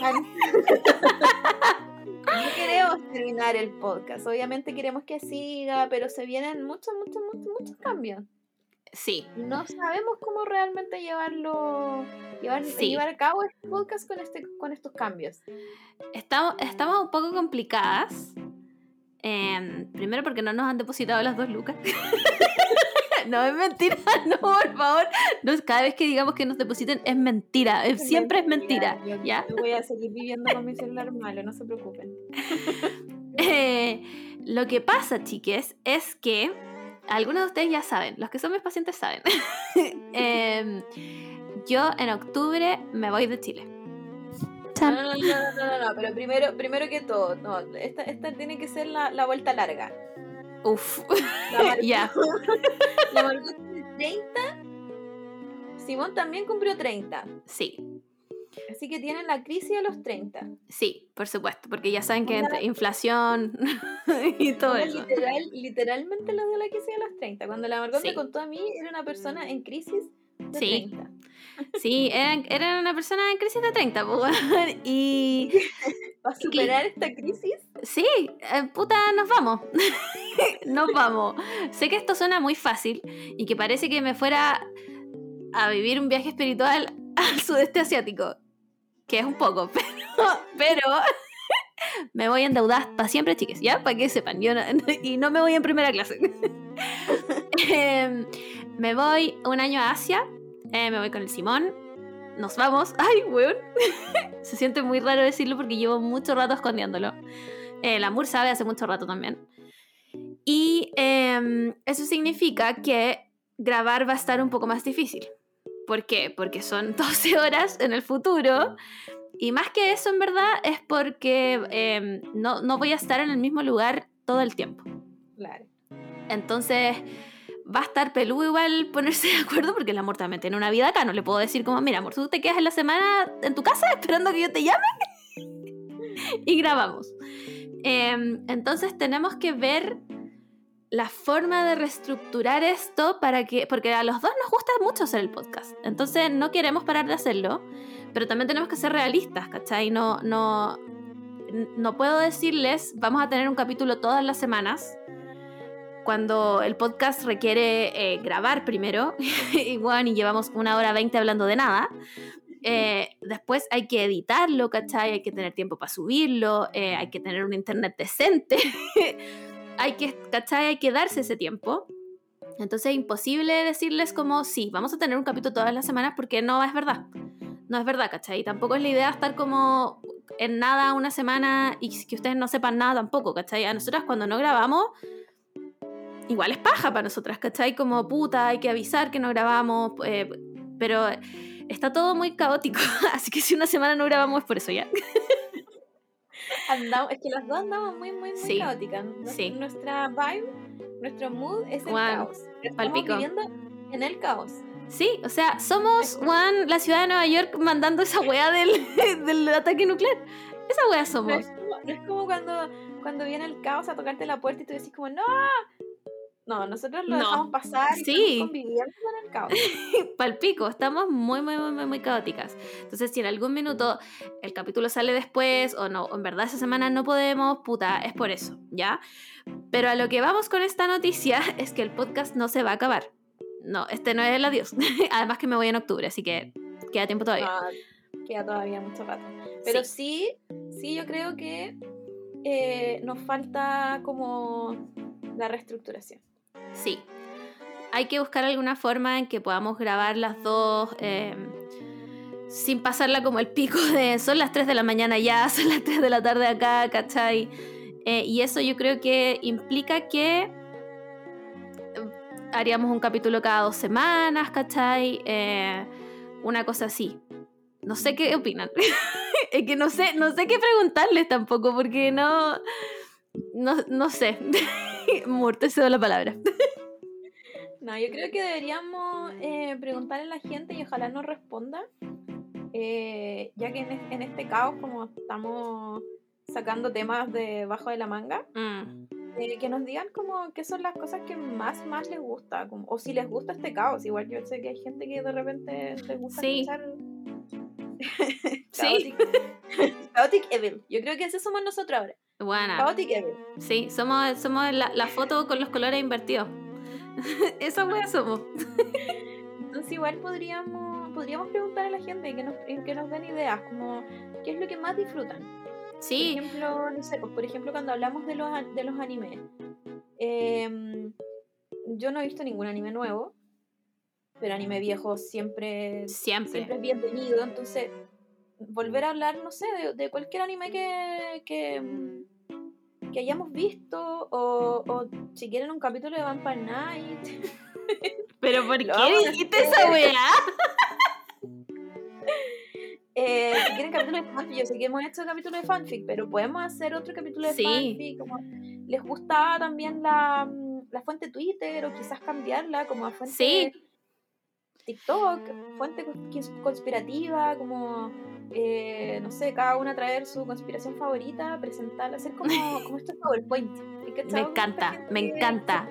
No queremos terminar el podcast. Obviamente queremos que siga, pero se vienen muchos, muchos, muchos, muchos cambios. Sí, no sabemos cómo realmente llevarlo llevar, Sí. llevar a cabo este podcast con este con estos cambios estamos, estamos un poco complicadas. Em, primero porque no nos han depositado las dos lucas. no, es mentira, no, por favor. No, cada vez que digamos que nos depositen es mentira, es- siempre es mentira. Yo- ¿ya? yo voy a seguir viviendo con mi celular malo no se preocupen Eh, lo que pasa, chiques, es que algunos de ustedes ya saben, los que son mis pacientes saben. Em, yo en octubre me voy de Chile. No, no, no, no, pero primero primero que todo no, esta, esta tiene que ser la, la vuelta larga. Uf, ya. la Margot tiene 30 Simón también cumplió 30 Sí, así que tienen la crisis de los 30 sí, por supuesto, porque ya saben que entre inflación y todo eso. literal, literalmente lo de la crisis de los 30 cuando la Margot Sí. me contó a mí era una persona en crisis de Sí. 30 Sí, eran, eran una persona en crisis de 30, po, weón. y ¿Para superar esta crisis? sí, eh, puta, nos vamos. nos vamos. Sé que esto suena muy fácil y que parece que me fuera a vivir un viaje espiritual al sudeste asiático, que es un poco, pero, pero me voy a endeudar para siempre, chiques, ¿ya? Para que sepan, yo no- y no me voy en primera clase. Em, me voy un año a Asia, eh, me voy con el Simón, nos vamos, ay, weón, se siente muy raro decirlo porque llevo mucho rato escondiéndolo. El amor sabe hace mucho rato también. Y em, eso significa que grabar va a estar un poco más difícil. ¿Por qué? Porque son 12 horas en el futuro. Y más que eso, en verdad, es porque em, no, no voy a estar en el mismo lugar todo el tiempo. Claro. Entonces va a estar peludo igual ponerse de acuerdo porque el amor también tiene una vida acá. No le puedo decir como, mira, amor, tú te quedas en la semana en tu casa esperando que yo te llame y grabamos. Em, entonces tenemos que ver la forma de reestructurar esto para que, porque a los dos nos gusta mucho hacer el podcast. Entonces no queremos parar de hacerlo, pero también tenemos que ser realistas, ¿cachai? No, no, no puedo decirles, vamos a tener un capítulo todas las semanas cuando el podcast requiere eh, grabar primero, y bueno, y llevamos una hora veinte hablando de nada. eh, después hay que editarlo, ¿cachai? Hay que tener tiempo para subirlo, eh, hay que tener un internet decente, hay que, ¿cachai? Hay que darse ese tiempo. Entonces es imposible decirles como, sí, vamos a tener un capítulo todas las semanas porque no es verdad. No es verdad, ¿cachai? Tampoco es la idea estar como en nada una semana y que ustedes no sepan nada tampoco, ¿cachai? A nosotras cuando no grabamos, igual es paja para nosotras, ¿cachai? Como puta, hay que avisar que no grabamos, eh, pero está todo muy caótico, así que si una semana no grabamos es por eso ya. Andamos, es que las dos andamos muy, muy, muy Sí, caóticas. Nues- sí. Nuestra vibe, nuestro mood es el Juan, caos. Estamos palpico. viviendo en el caos. Sí, o sea, somos, Juan, la ciudad de Nueva York mandando esa weá del, del ataque nuclear. Esa weá No somos. es como, no es como cuando, cuando viene el caos a tocarte la puerta y tú decís como, no. No, nosotros lo No. dejamos pasar y Sí. estamos conviviendo con el caos. Palpico, estamos muy, muy, muy, muy, caóticas. Entonces, si en algún minuto el capítulo sale después o no, en verdad esa semana no podemos, puta, es por eso, ¿ya? Pero a lo que vamos con esta noticia es que el podcast no se va a acabar. No, este no es el adiós. Además que me voy en octubre, así que queda tiempo todavía. Ah, queda todavía mucho rato. Pero sí, sí, yo creo que eh, nos falta como la reestructuración. Sí. Hay que buscar alguna forma en que podamos grabar las dos eh, sin pasarla como el pico de son las 3 de la mañana ya, son las 3 de la tarde acá, ¿cachai? Eh, y eso yo creo que implica que haríamos un capítulo cada dos semanas, ¿cachai? Eh, una cosa así. No sé qué opinan. es que no sé, no sé qué preguntarles tampoco, porque no. No, no sé. Muerte se da la palabra. No, yo creo que deberíamos eh, preguntarle a la gente y ojalá nos responda. eh, ya que en, es- en este caos, como estamos sacando temas de bajo de la manga, Mm. eh, que nos digan como qué son las cosas que más más les gusta, como- o si les gusta este caos. Igual yo sé que hay gente que de repente les gusta Sí. escuchar Sí. Chaotic, Chaotic Evil. Yo creo que ese somos nosotros ahora. Buena. Chaotic Evil. Sí, somos, somos la, la foto con los colores invertidos. Esa wea somos. Entonces igual podríamos, podríamos preguntar a la gente que nos, que nos den ideas, como qué es lo que más disfrutan. Sí, Por ejemplo, no sé, pues, por ejemplo, cuando hablamos de los, de los animes, em, yo no he visto ningún anime nuevo, pero anime viejo siempre, siempre. siempre es bienvenido. Entonces, volver a hablar, no sé, de, de cualquier anime que, que, que hayamos visto, o, o si quieren un capítulo de Vampire Night. Pero ¿por qué dijiste esa weá? Eh, si quieren capítulos de fanfic, yo sé que hemos hecho capítulos de fanfic, pero podemos hacer otro capítulo de Sí. fanfic. Como les gustaba también la, mm, la fuente Twitter, o quizás cambiarla como a fuente Sí. TikTok, fuente cons- cons- conspirativa, como eh, no sé, cada una traer su conspiración favorita, presentarla, hacer como, como estos PowerPoint. ¿sí cachado? Me encanta, me encanta.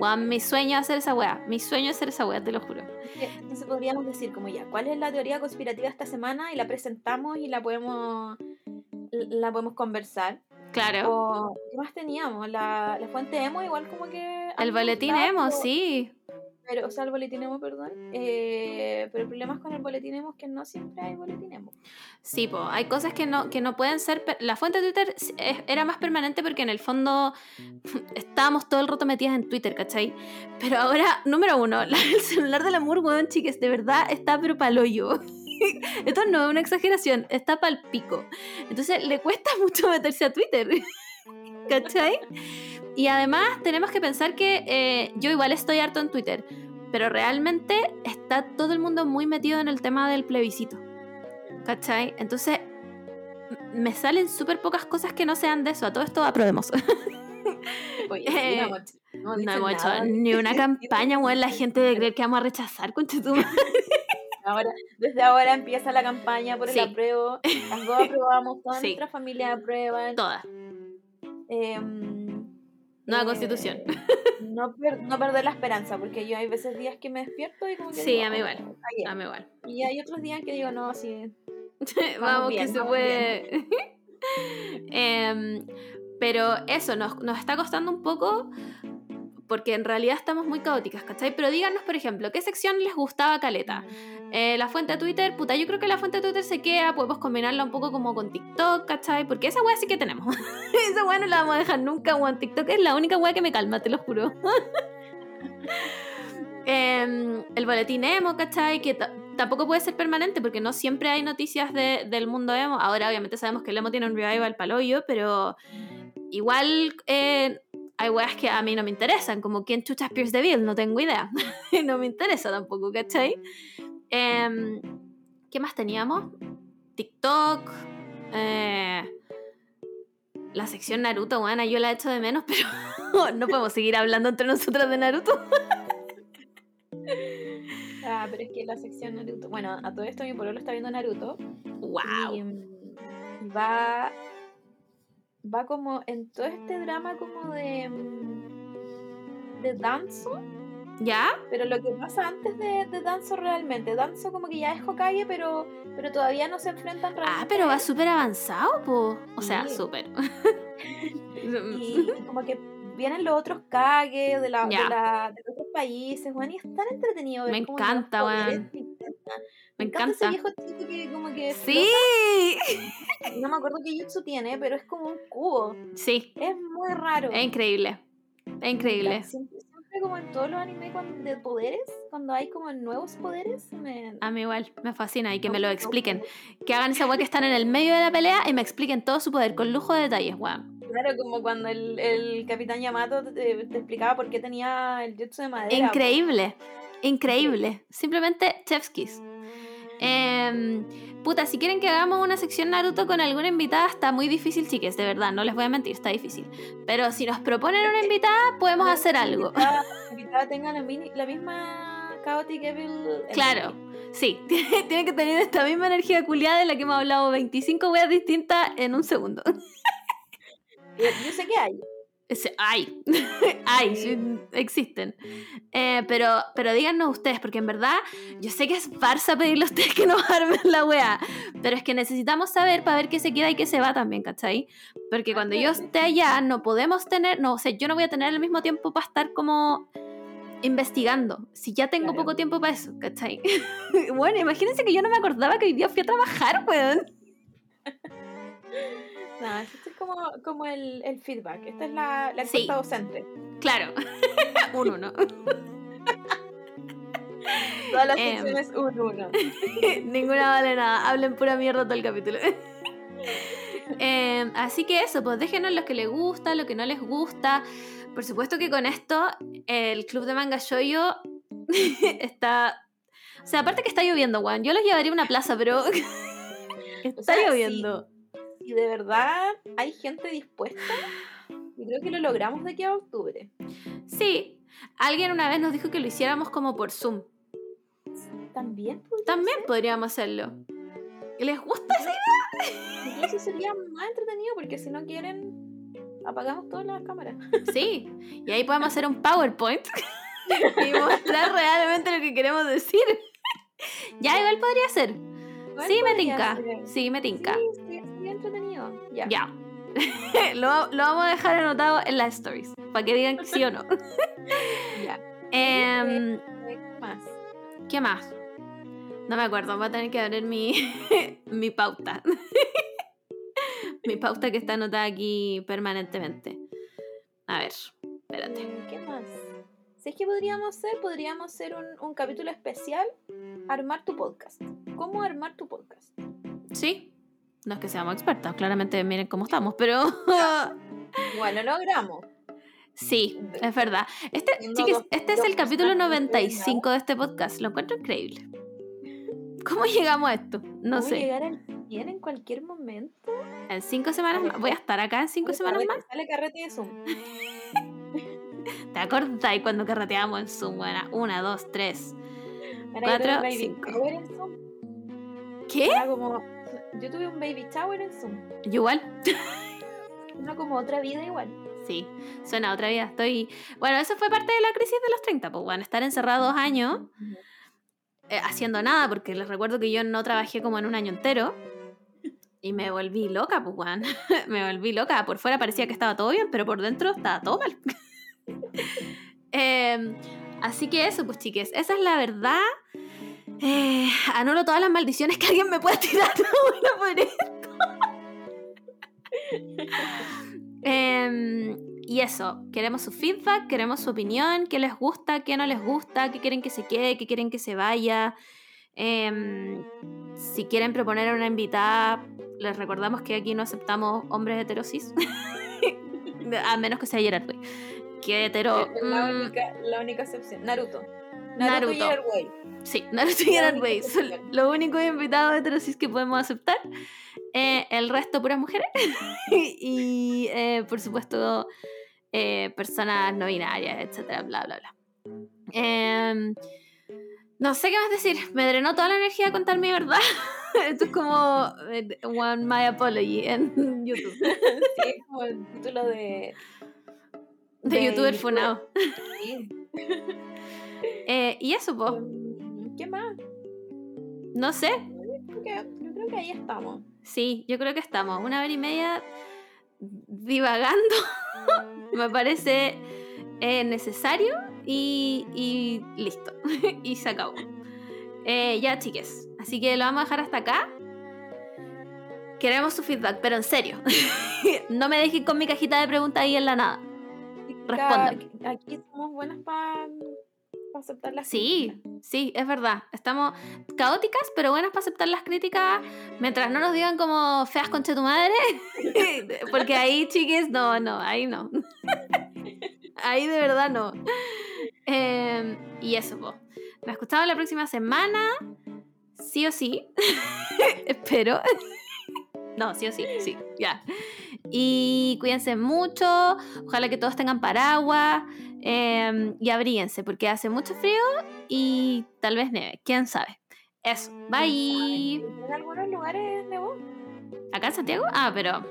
Weón, mi sueño es hacer esa weá. Mi sueño es hacer esa weá, te lo juro. Entonces podríamos decir como ya, ¿cuál es la teoría conspirativa esta semana? Y la presentamos y la podemos la podemos conversar. Claro. O, ¿qué más teníamos? La, la fuente emo igual como que... El boletín emo, sí. Pero, o sea, el boletín emo, perdón. Eh, pero el problema es con el boletín emo es que no siempre hay boletín emo. Sí, po. hay cosas que no, que no pueden ser. La fuente de Twitter era más permanente porque en el fondo estábamos todo el rato metidas en Twitter, ¿cachai? Pero ahora, número uno, la- el celular del amor, weón, chiques, de verdad está pero pa'l hoyo. Esto no es una exageración, está pa'l pico. Entonces le cuesta mucho meterse a Twitter. ¿Cachai? Y además tenemos que pensar que eh, yo igual estoy harto en Twitter, pero realmente está todo el mundo muy metido en el tema del plebiscito. ¿Cachai? Entonces me salen súper pocas cosas que no sean de eso. A todo esto aprobemos. Oye, Eh, no hemos, no hemos hecho nada. ni una campaña, weón. La gente de creer que vamos a rechazar con Ahora, desde ahora empieza la campaña por el Sí. apruebo. Las dos aprobamos, toda Sí. nuestra familia aprueba. Todas. Em, Nueva eh, constitución. No, per- no perder la esperanza, porque yo hay veces días que me despierto y como que Sí, digo, a mí "Oh, igual. está bien". A mí igual. Y hay otros días que digo, no, sí. vamos, bien, que se vamos puede. Em, pero eso, nos, nos está costando un poco porque en realidad estamos muy caóticas, ¿cachai? Pero díganos, por ejemplo, ¿qué sección les gustaba Caleta? Eh, la fuente de Twitter, puta, yo creo que la fuente de Twitter se queda, podemos combinarla un poco como con TikTok, ¿cachai? Porque esa weá sí que tenemos. esa weá no la vamos a dejar nunca, weón. TikTok es la única weá que me calma, te lo juro. Em, el boletín emo, ¿cachai? Que ta- tampoco puede ser permanente porque no siempre hay noticias de- del mundo emo. Ahora obviamente sabemos que el emo tiene un revival paloyo, pero igual eh, hay weas que a mí no me interesan, como quién chucha Pierce DeVille, no tengo idea. no me interesa tampoco, ¿cachai? Em, ¿Qué más teníamos? TikTok. eh, la sección Naruto, bueno, yo la echo de menos, pero no podemos seguir hablando entre nosotras de Naruto. Ah, pero es que la sección Naruto. Bueno, a todo esto mi pueblo está viendo Naruto. ¡Wow! Y mm, va. Va como en todo este drama como de. mm, de Danzo. ¿Ya? Pero lo que pasa antes de, de Danzo realmente. Danzo como que ya es Hokage, pero, pero todavía no se enfrentan realmente. Ah, pero va súper avanzado, po. O sea, Sí. súper. Y, como que vienen los otros Kage de, la, de, la- de otros países, weón, y es tan entretenido. Me los encanta, weón. Me encanta. Ese viejo chico que como que Sí, flota. No me acuerdo qué jutsu tiene, pero es como un cubo. sí, Es muy raro. es increíble. Es increíble. Siempre, siempre como en todos los animes de poderes, cuando hay como nuevos poderes, me... A mí igual, me fascina y que me lo expliquen. Que hagan esa weá que están en el medio de la pelea y me expliquen todo su poder con lujo de detalles, weón. Claro, como cuando el, el capitán Yamato te, te explicaba por qué tenía el jutsu de madera. Increíble, increíble. Simplemente chef's kiss. Em, puta, si quieren que hagamos una sección Naruto con alguna invitada, está muy difícil, chiques, de verdad, no les voy a mentir, está difícil. Pero si nos proponen una invitada, podemos hacer algo. La invitada tenga la, mini- la misma Chaotic Evil. Claro, sí, tiene que tener esta misma energía culiada de la que hemos hablado 25 weas distintas en un segundo. Yo, yo sé que hay. Hay, hay, sí, existen. Eh, pero, pero díganos ustedes, porque en verdad yo sé que es farsa pedirle a ustedes que nos armen la wea, pero es que necesitamos saber para ver qué se queda y qué se va también, ¿cachai? Porque cuando yo esté allá no podemos tener, no, o sea, yo no voy a tener el mismo tiempo para estar como investigando, si ya tengo Claro. poco tiempo para eso, ¿cachai? bueno, imagínense que yo no me acordaba que hoy día fui a trabajar, weón. No, esto es como, como el, el feedback. Esta es la, la Sí. docente. Claro, un uno. Todas las Em. secciones un uno. Ninguna vale nada. Hablen pura mierda todo el capítulo. Eh, así que eso, pues déjenos lo que les gusta, lo que no les gusta. Por supuesto que con esto, el club de manga shoyo está. O sea, aparte que está lloviendo, Juan. Yo los llevaría a una plaza, pero. está O sea, sí. Y de verdad hay gente dispuesta. Y creo que lo logramos de aquí a octubre. Sí. Alguien una vez nos dijo que lo hiciéramos como por Zoom. También podría También podríamos hacerlo. ¿Les gusta esa ser. Incluso sería más entretenido porque si no quieren, apagamos todas las cámaras. Sí, y ahí podemos hacer un PowerPoint y mostrar realmente lo que queremos decir. ya, igual podría ser. Igual Sí, me podría tinca. ser. Sí, me tinca. Sí. Ya. Ya. lo, lo vamos a dejar anotado en las stories, para que digan que sí o no. ya. Em, ¿Qué más? ¿Qué más? No me acuerdo, voy a tener que abrir mi, mi pauta. mi pauta que está anotada aquí permanentemente. A ver, espérate. Eh, ¿Qué más? Si es que podríamos hacer, podríamos hacer un, un capítulo especial, armar tu podcast. ¿Cómo armar tu podcast? Sí, no es que seamos expertas, claramente miren cómo estamos, pero Bueno, lo logramos. sí, es verdad. Este, chiquis, dos- este es el capítulo personas 95 de este podcast, lo encuentro increíble. ¿Cómo llegamos a esto? No ¿Cómo sé. llegar al 100 en cualquier momento? En cinco semanas más. Voy a estar acá en cinco semanas más. Sale carrete de Zoom. ¿Te acuerdas y cuando carreteamos en Zoom? Bueno, una, dos, tres. Cuatro, cinco. ¿Qué? Yo tuve un baby shower en Zoom. Yo igual. Era como otra vida igual. Sí, suena a otra vida. Estoy. Bueno, eso fue parte de la crisis de los 30, pues bueno, estar encerrado dos años eh, haciendo nada, porque les recuerdo que yo no trabajé como en un año entero. Y me volví loca, pues, weón. me volví loca. Por fuera parecía que estaba todo bien, pero por dentro estaba todo mal. Em, así que eso, pues, chiques, esa es la verdad. Eh, anulo todas las maldiciones que alguien me pueda tirar por esto. Em, y eso, queremos su feedback, queremos su opinión, qué les gusta, qué no les gusta, qué quieren que se quede, qué quieren que se vaya. Em, si quieren proponer a una invitada, les recordamos que aquí no aceptamos hombres heterosis. a menos que sea Gerard. Que hetero. La, mm, única, la única excepción. Naruto. Naruto, Naruto. y. Sí, Naruto y Gerard única Way son los únicos invitados heterosis que podemos aceptar. Eh, el resto, puras mujeres. y, eh, por supuesto, eh, personas no binarias, etcétera, bla, bla, bla. Em, no sé qué más decir. Me drenó toda la energía contar mi verdad. Esto es como eh, One My Apology en YouTube. Sí, es como el título de. De, youtuber youtuber. funado. Sí. Eh, y eso, pues, ¿Qué más? no sé. Creo yo creo que ahí estamos. Sí, yo creo que estamos. Una hora y media divagando. Me parece eh, necesario y, y listo. y se acabó. Eh, ya, chiques. Así que lo vamos a dejar hasta acá. Queremos su feedback, pero en serio. no me dejen con mi cajita de preguntas ahí en la nada. Respóndeme. Acá- Aquí somos buenas para para aceptar las Sí, críticas. sí, es verdad. Estamos caóticas, pero buenas para aceptar las críticas mientras no nos digan como feas concha tu madre. Porque ahí, chiques, no, no, ahí no. Ahí de verdad no. Eh, y eso, po. Nos escuchamos la próxima semana. Sí o sí. Espero. No, sí o sí, sí, ya. Y cuídense mucho. Ojalá que todos tengan paraguas. eh, y abríguense porque hace mucho frío y tal vez nieve. ¿Quién sabe? Eso. Bye. ¿En algunos lugares nevó? ¿Acá en Santiago? Ah, pero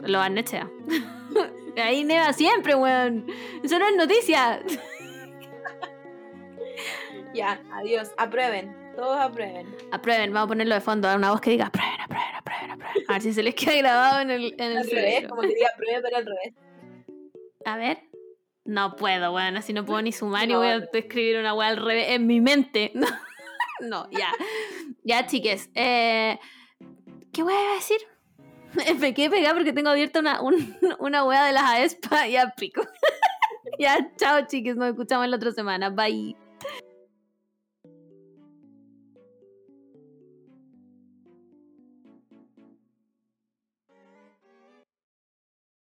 lo han hecho. Ahí neva siempre, weón. Eso no es noticia. Ya, adiós. Aprueben. Todos aprueben. Aprueben, vamos a ponerlo de fondo, una voz que diga aprueben, aprueben, aprueben, aprueben. A ver si se les queda grabado en el, en el Al revés, cerebro. como que diga apruebe, pero al revés. A ver. No puedo, weón. Así no puedo ni sumar y No, voy a no. escribir una weá al revés en mi mente. No, ya. Ya, chiques. Eh, ¿Qué iba a decir? Me quedé pegada porque tengo abierta una, un- una weá de las aespa. Ya pico. ya, chao, chiques. Nos escuchamos la otra semana. Bye.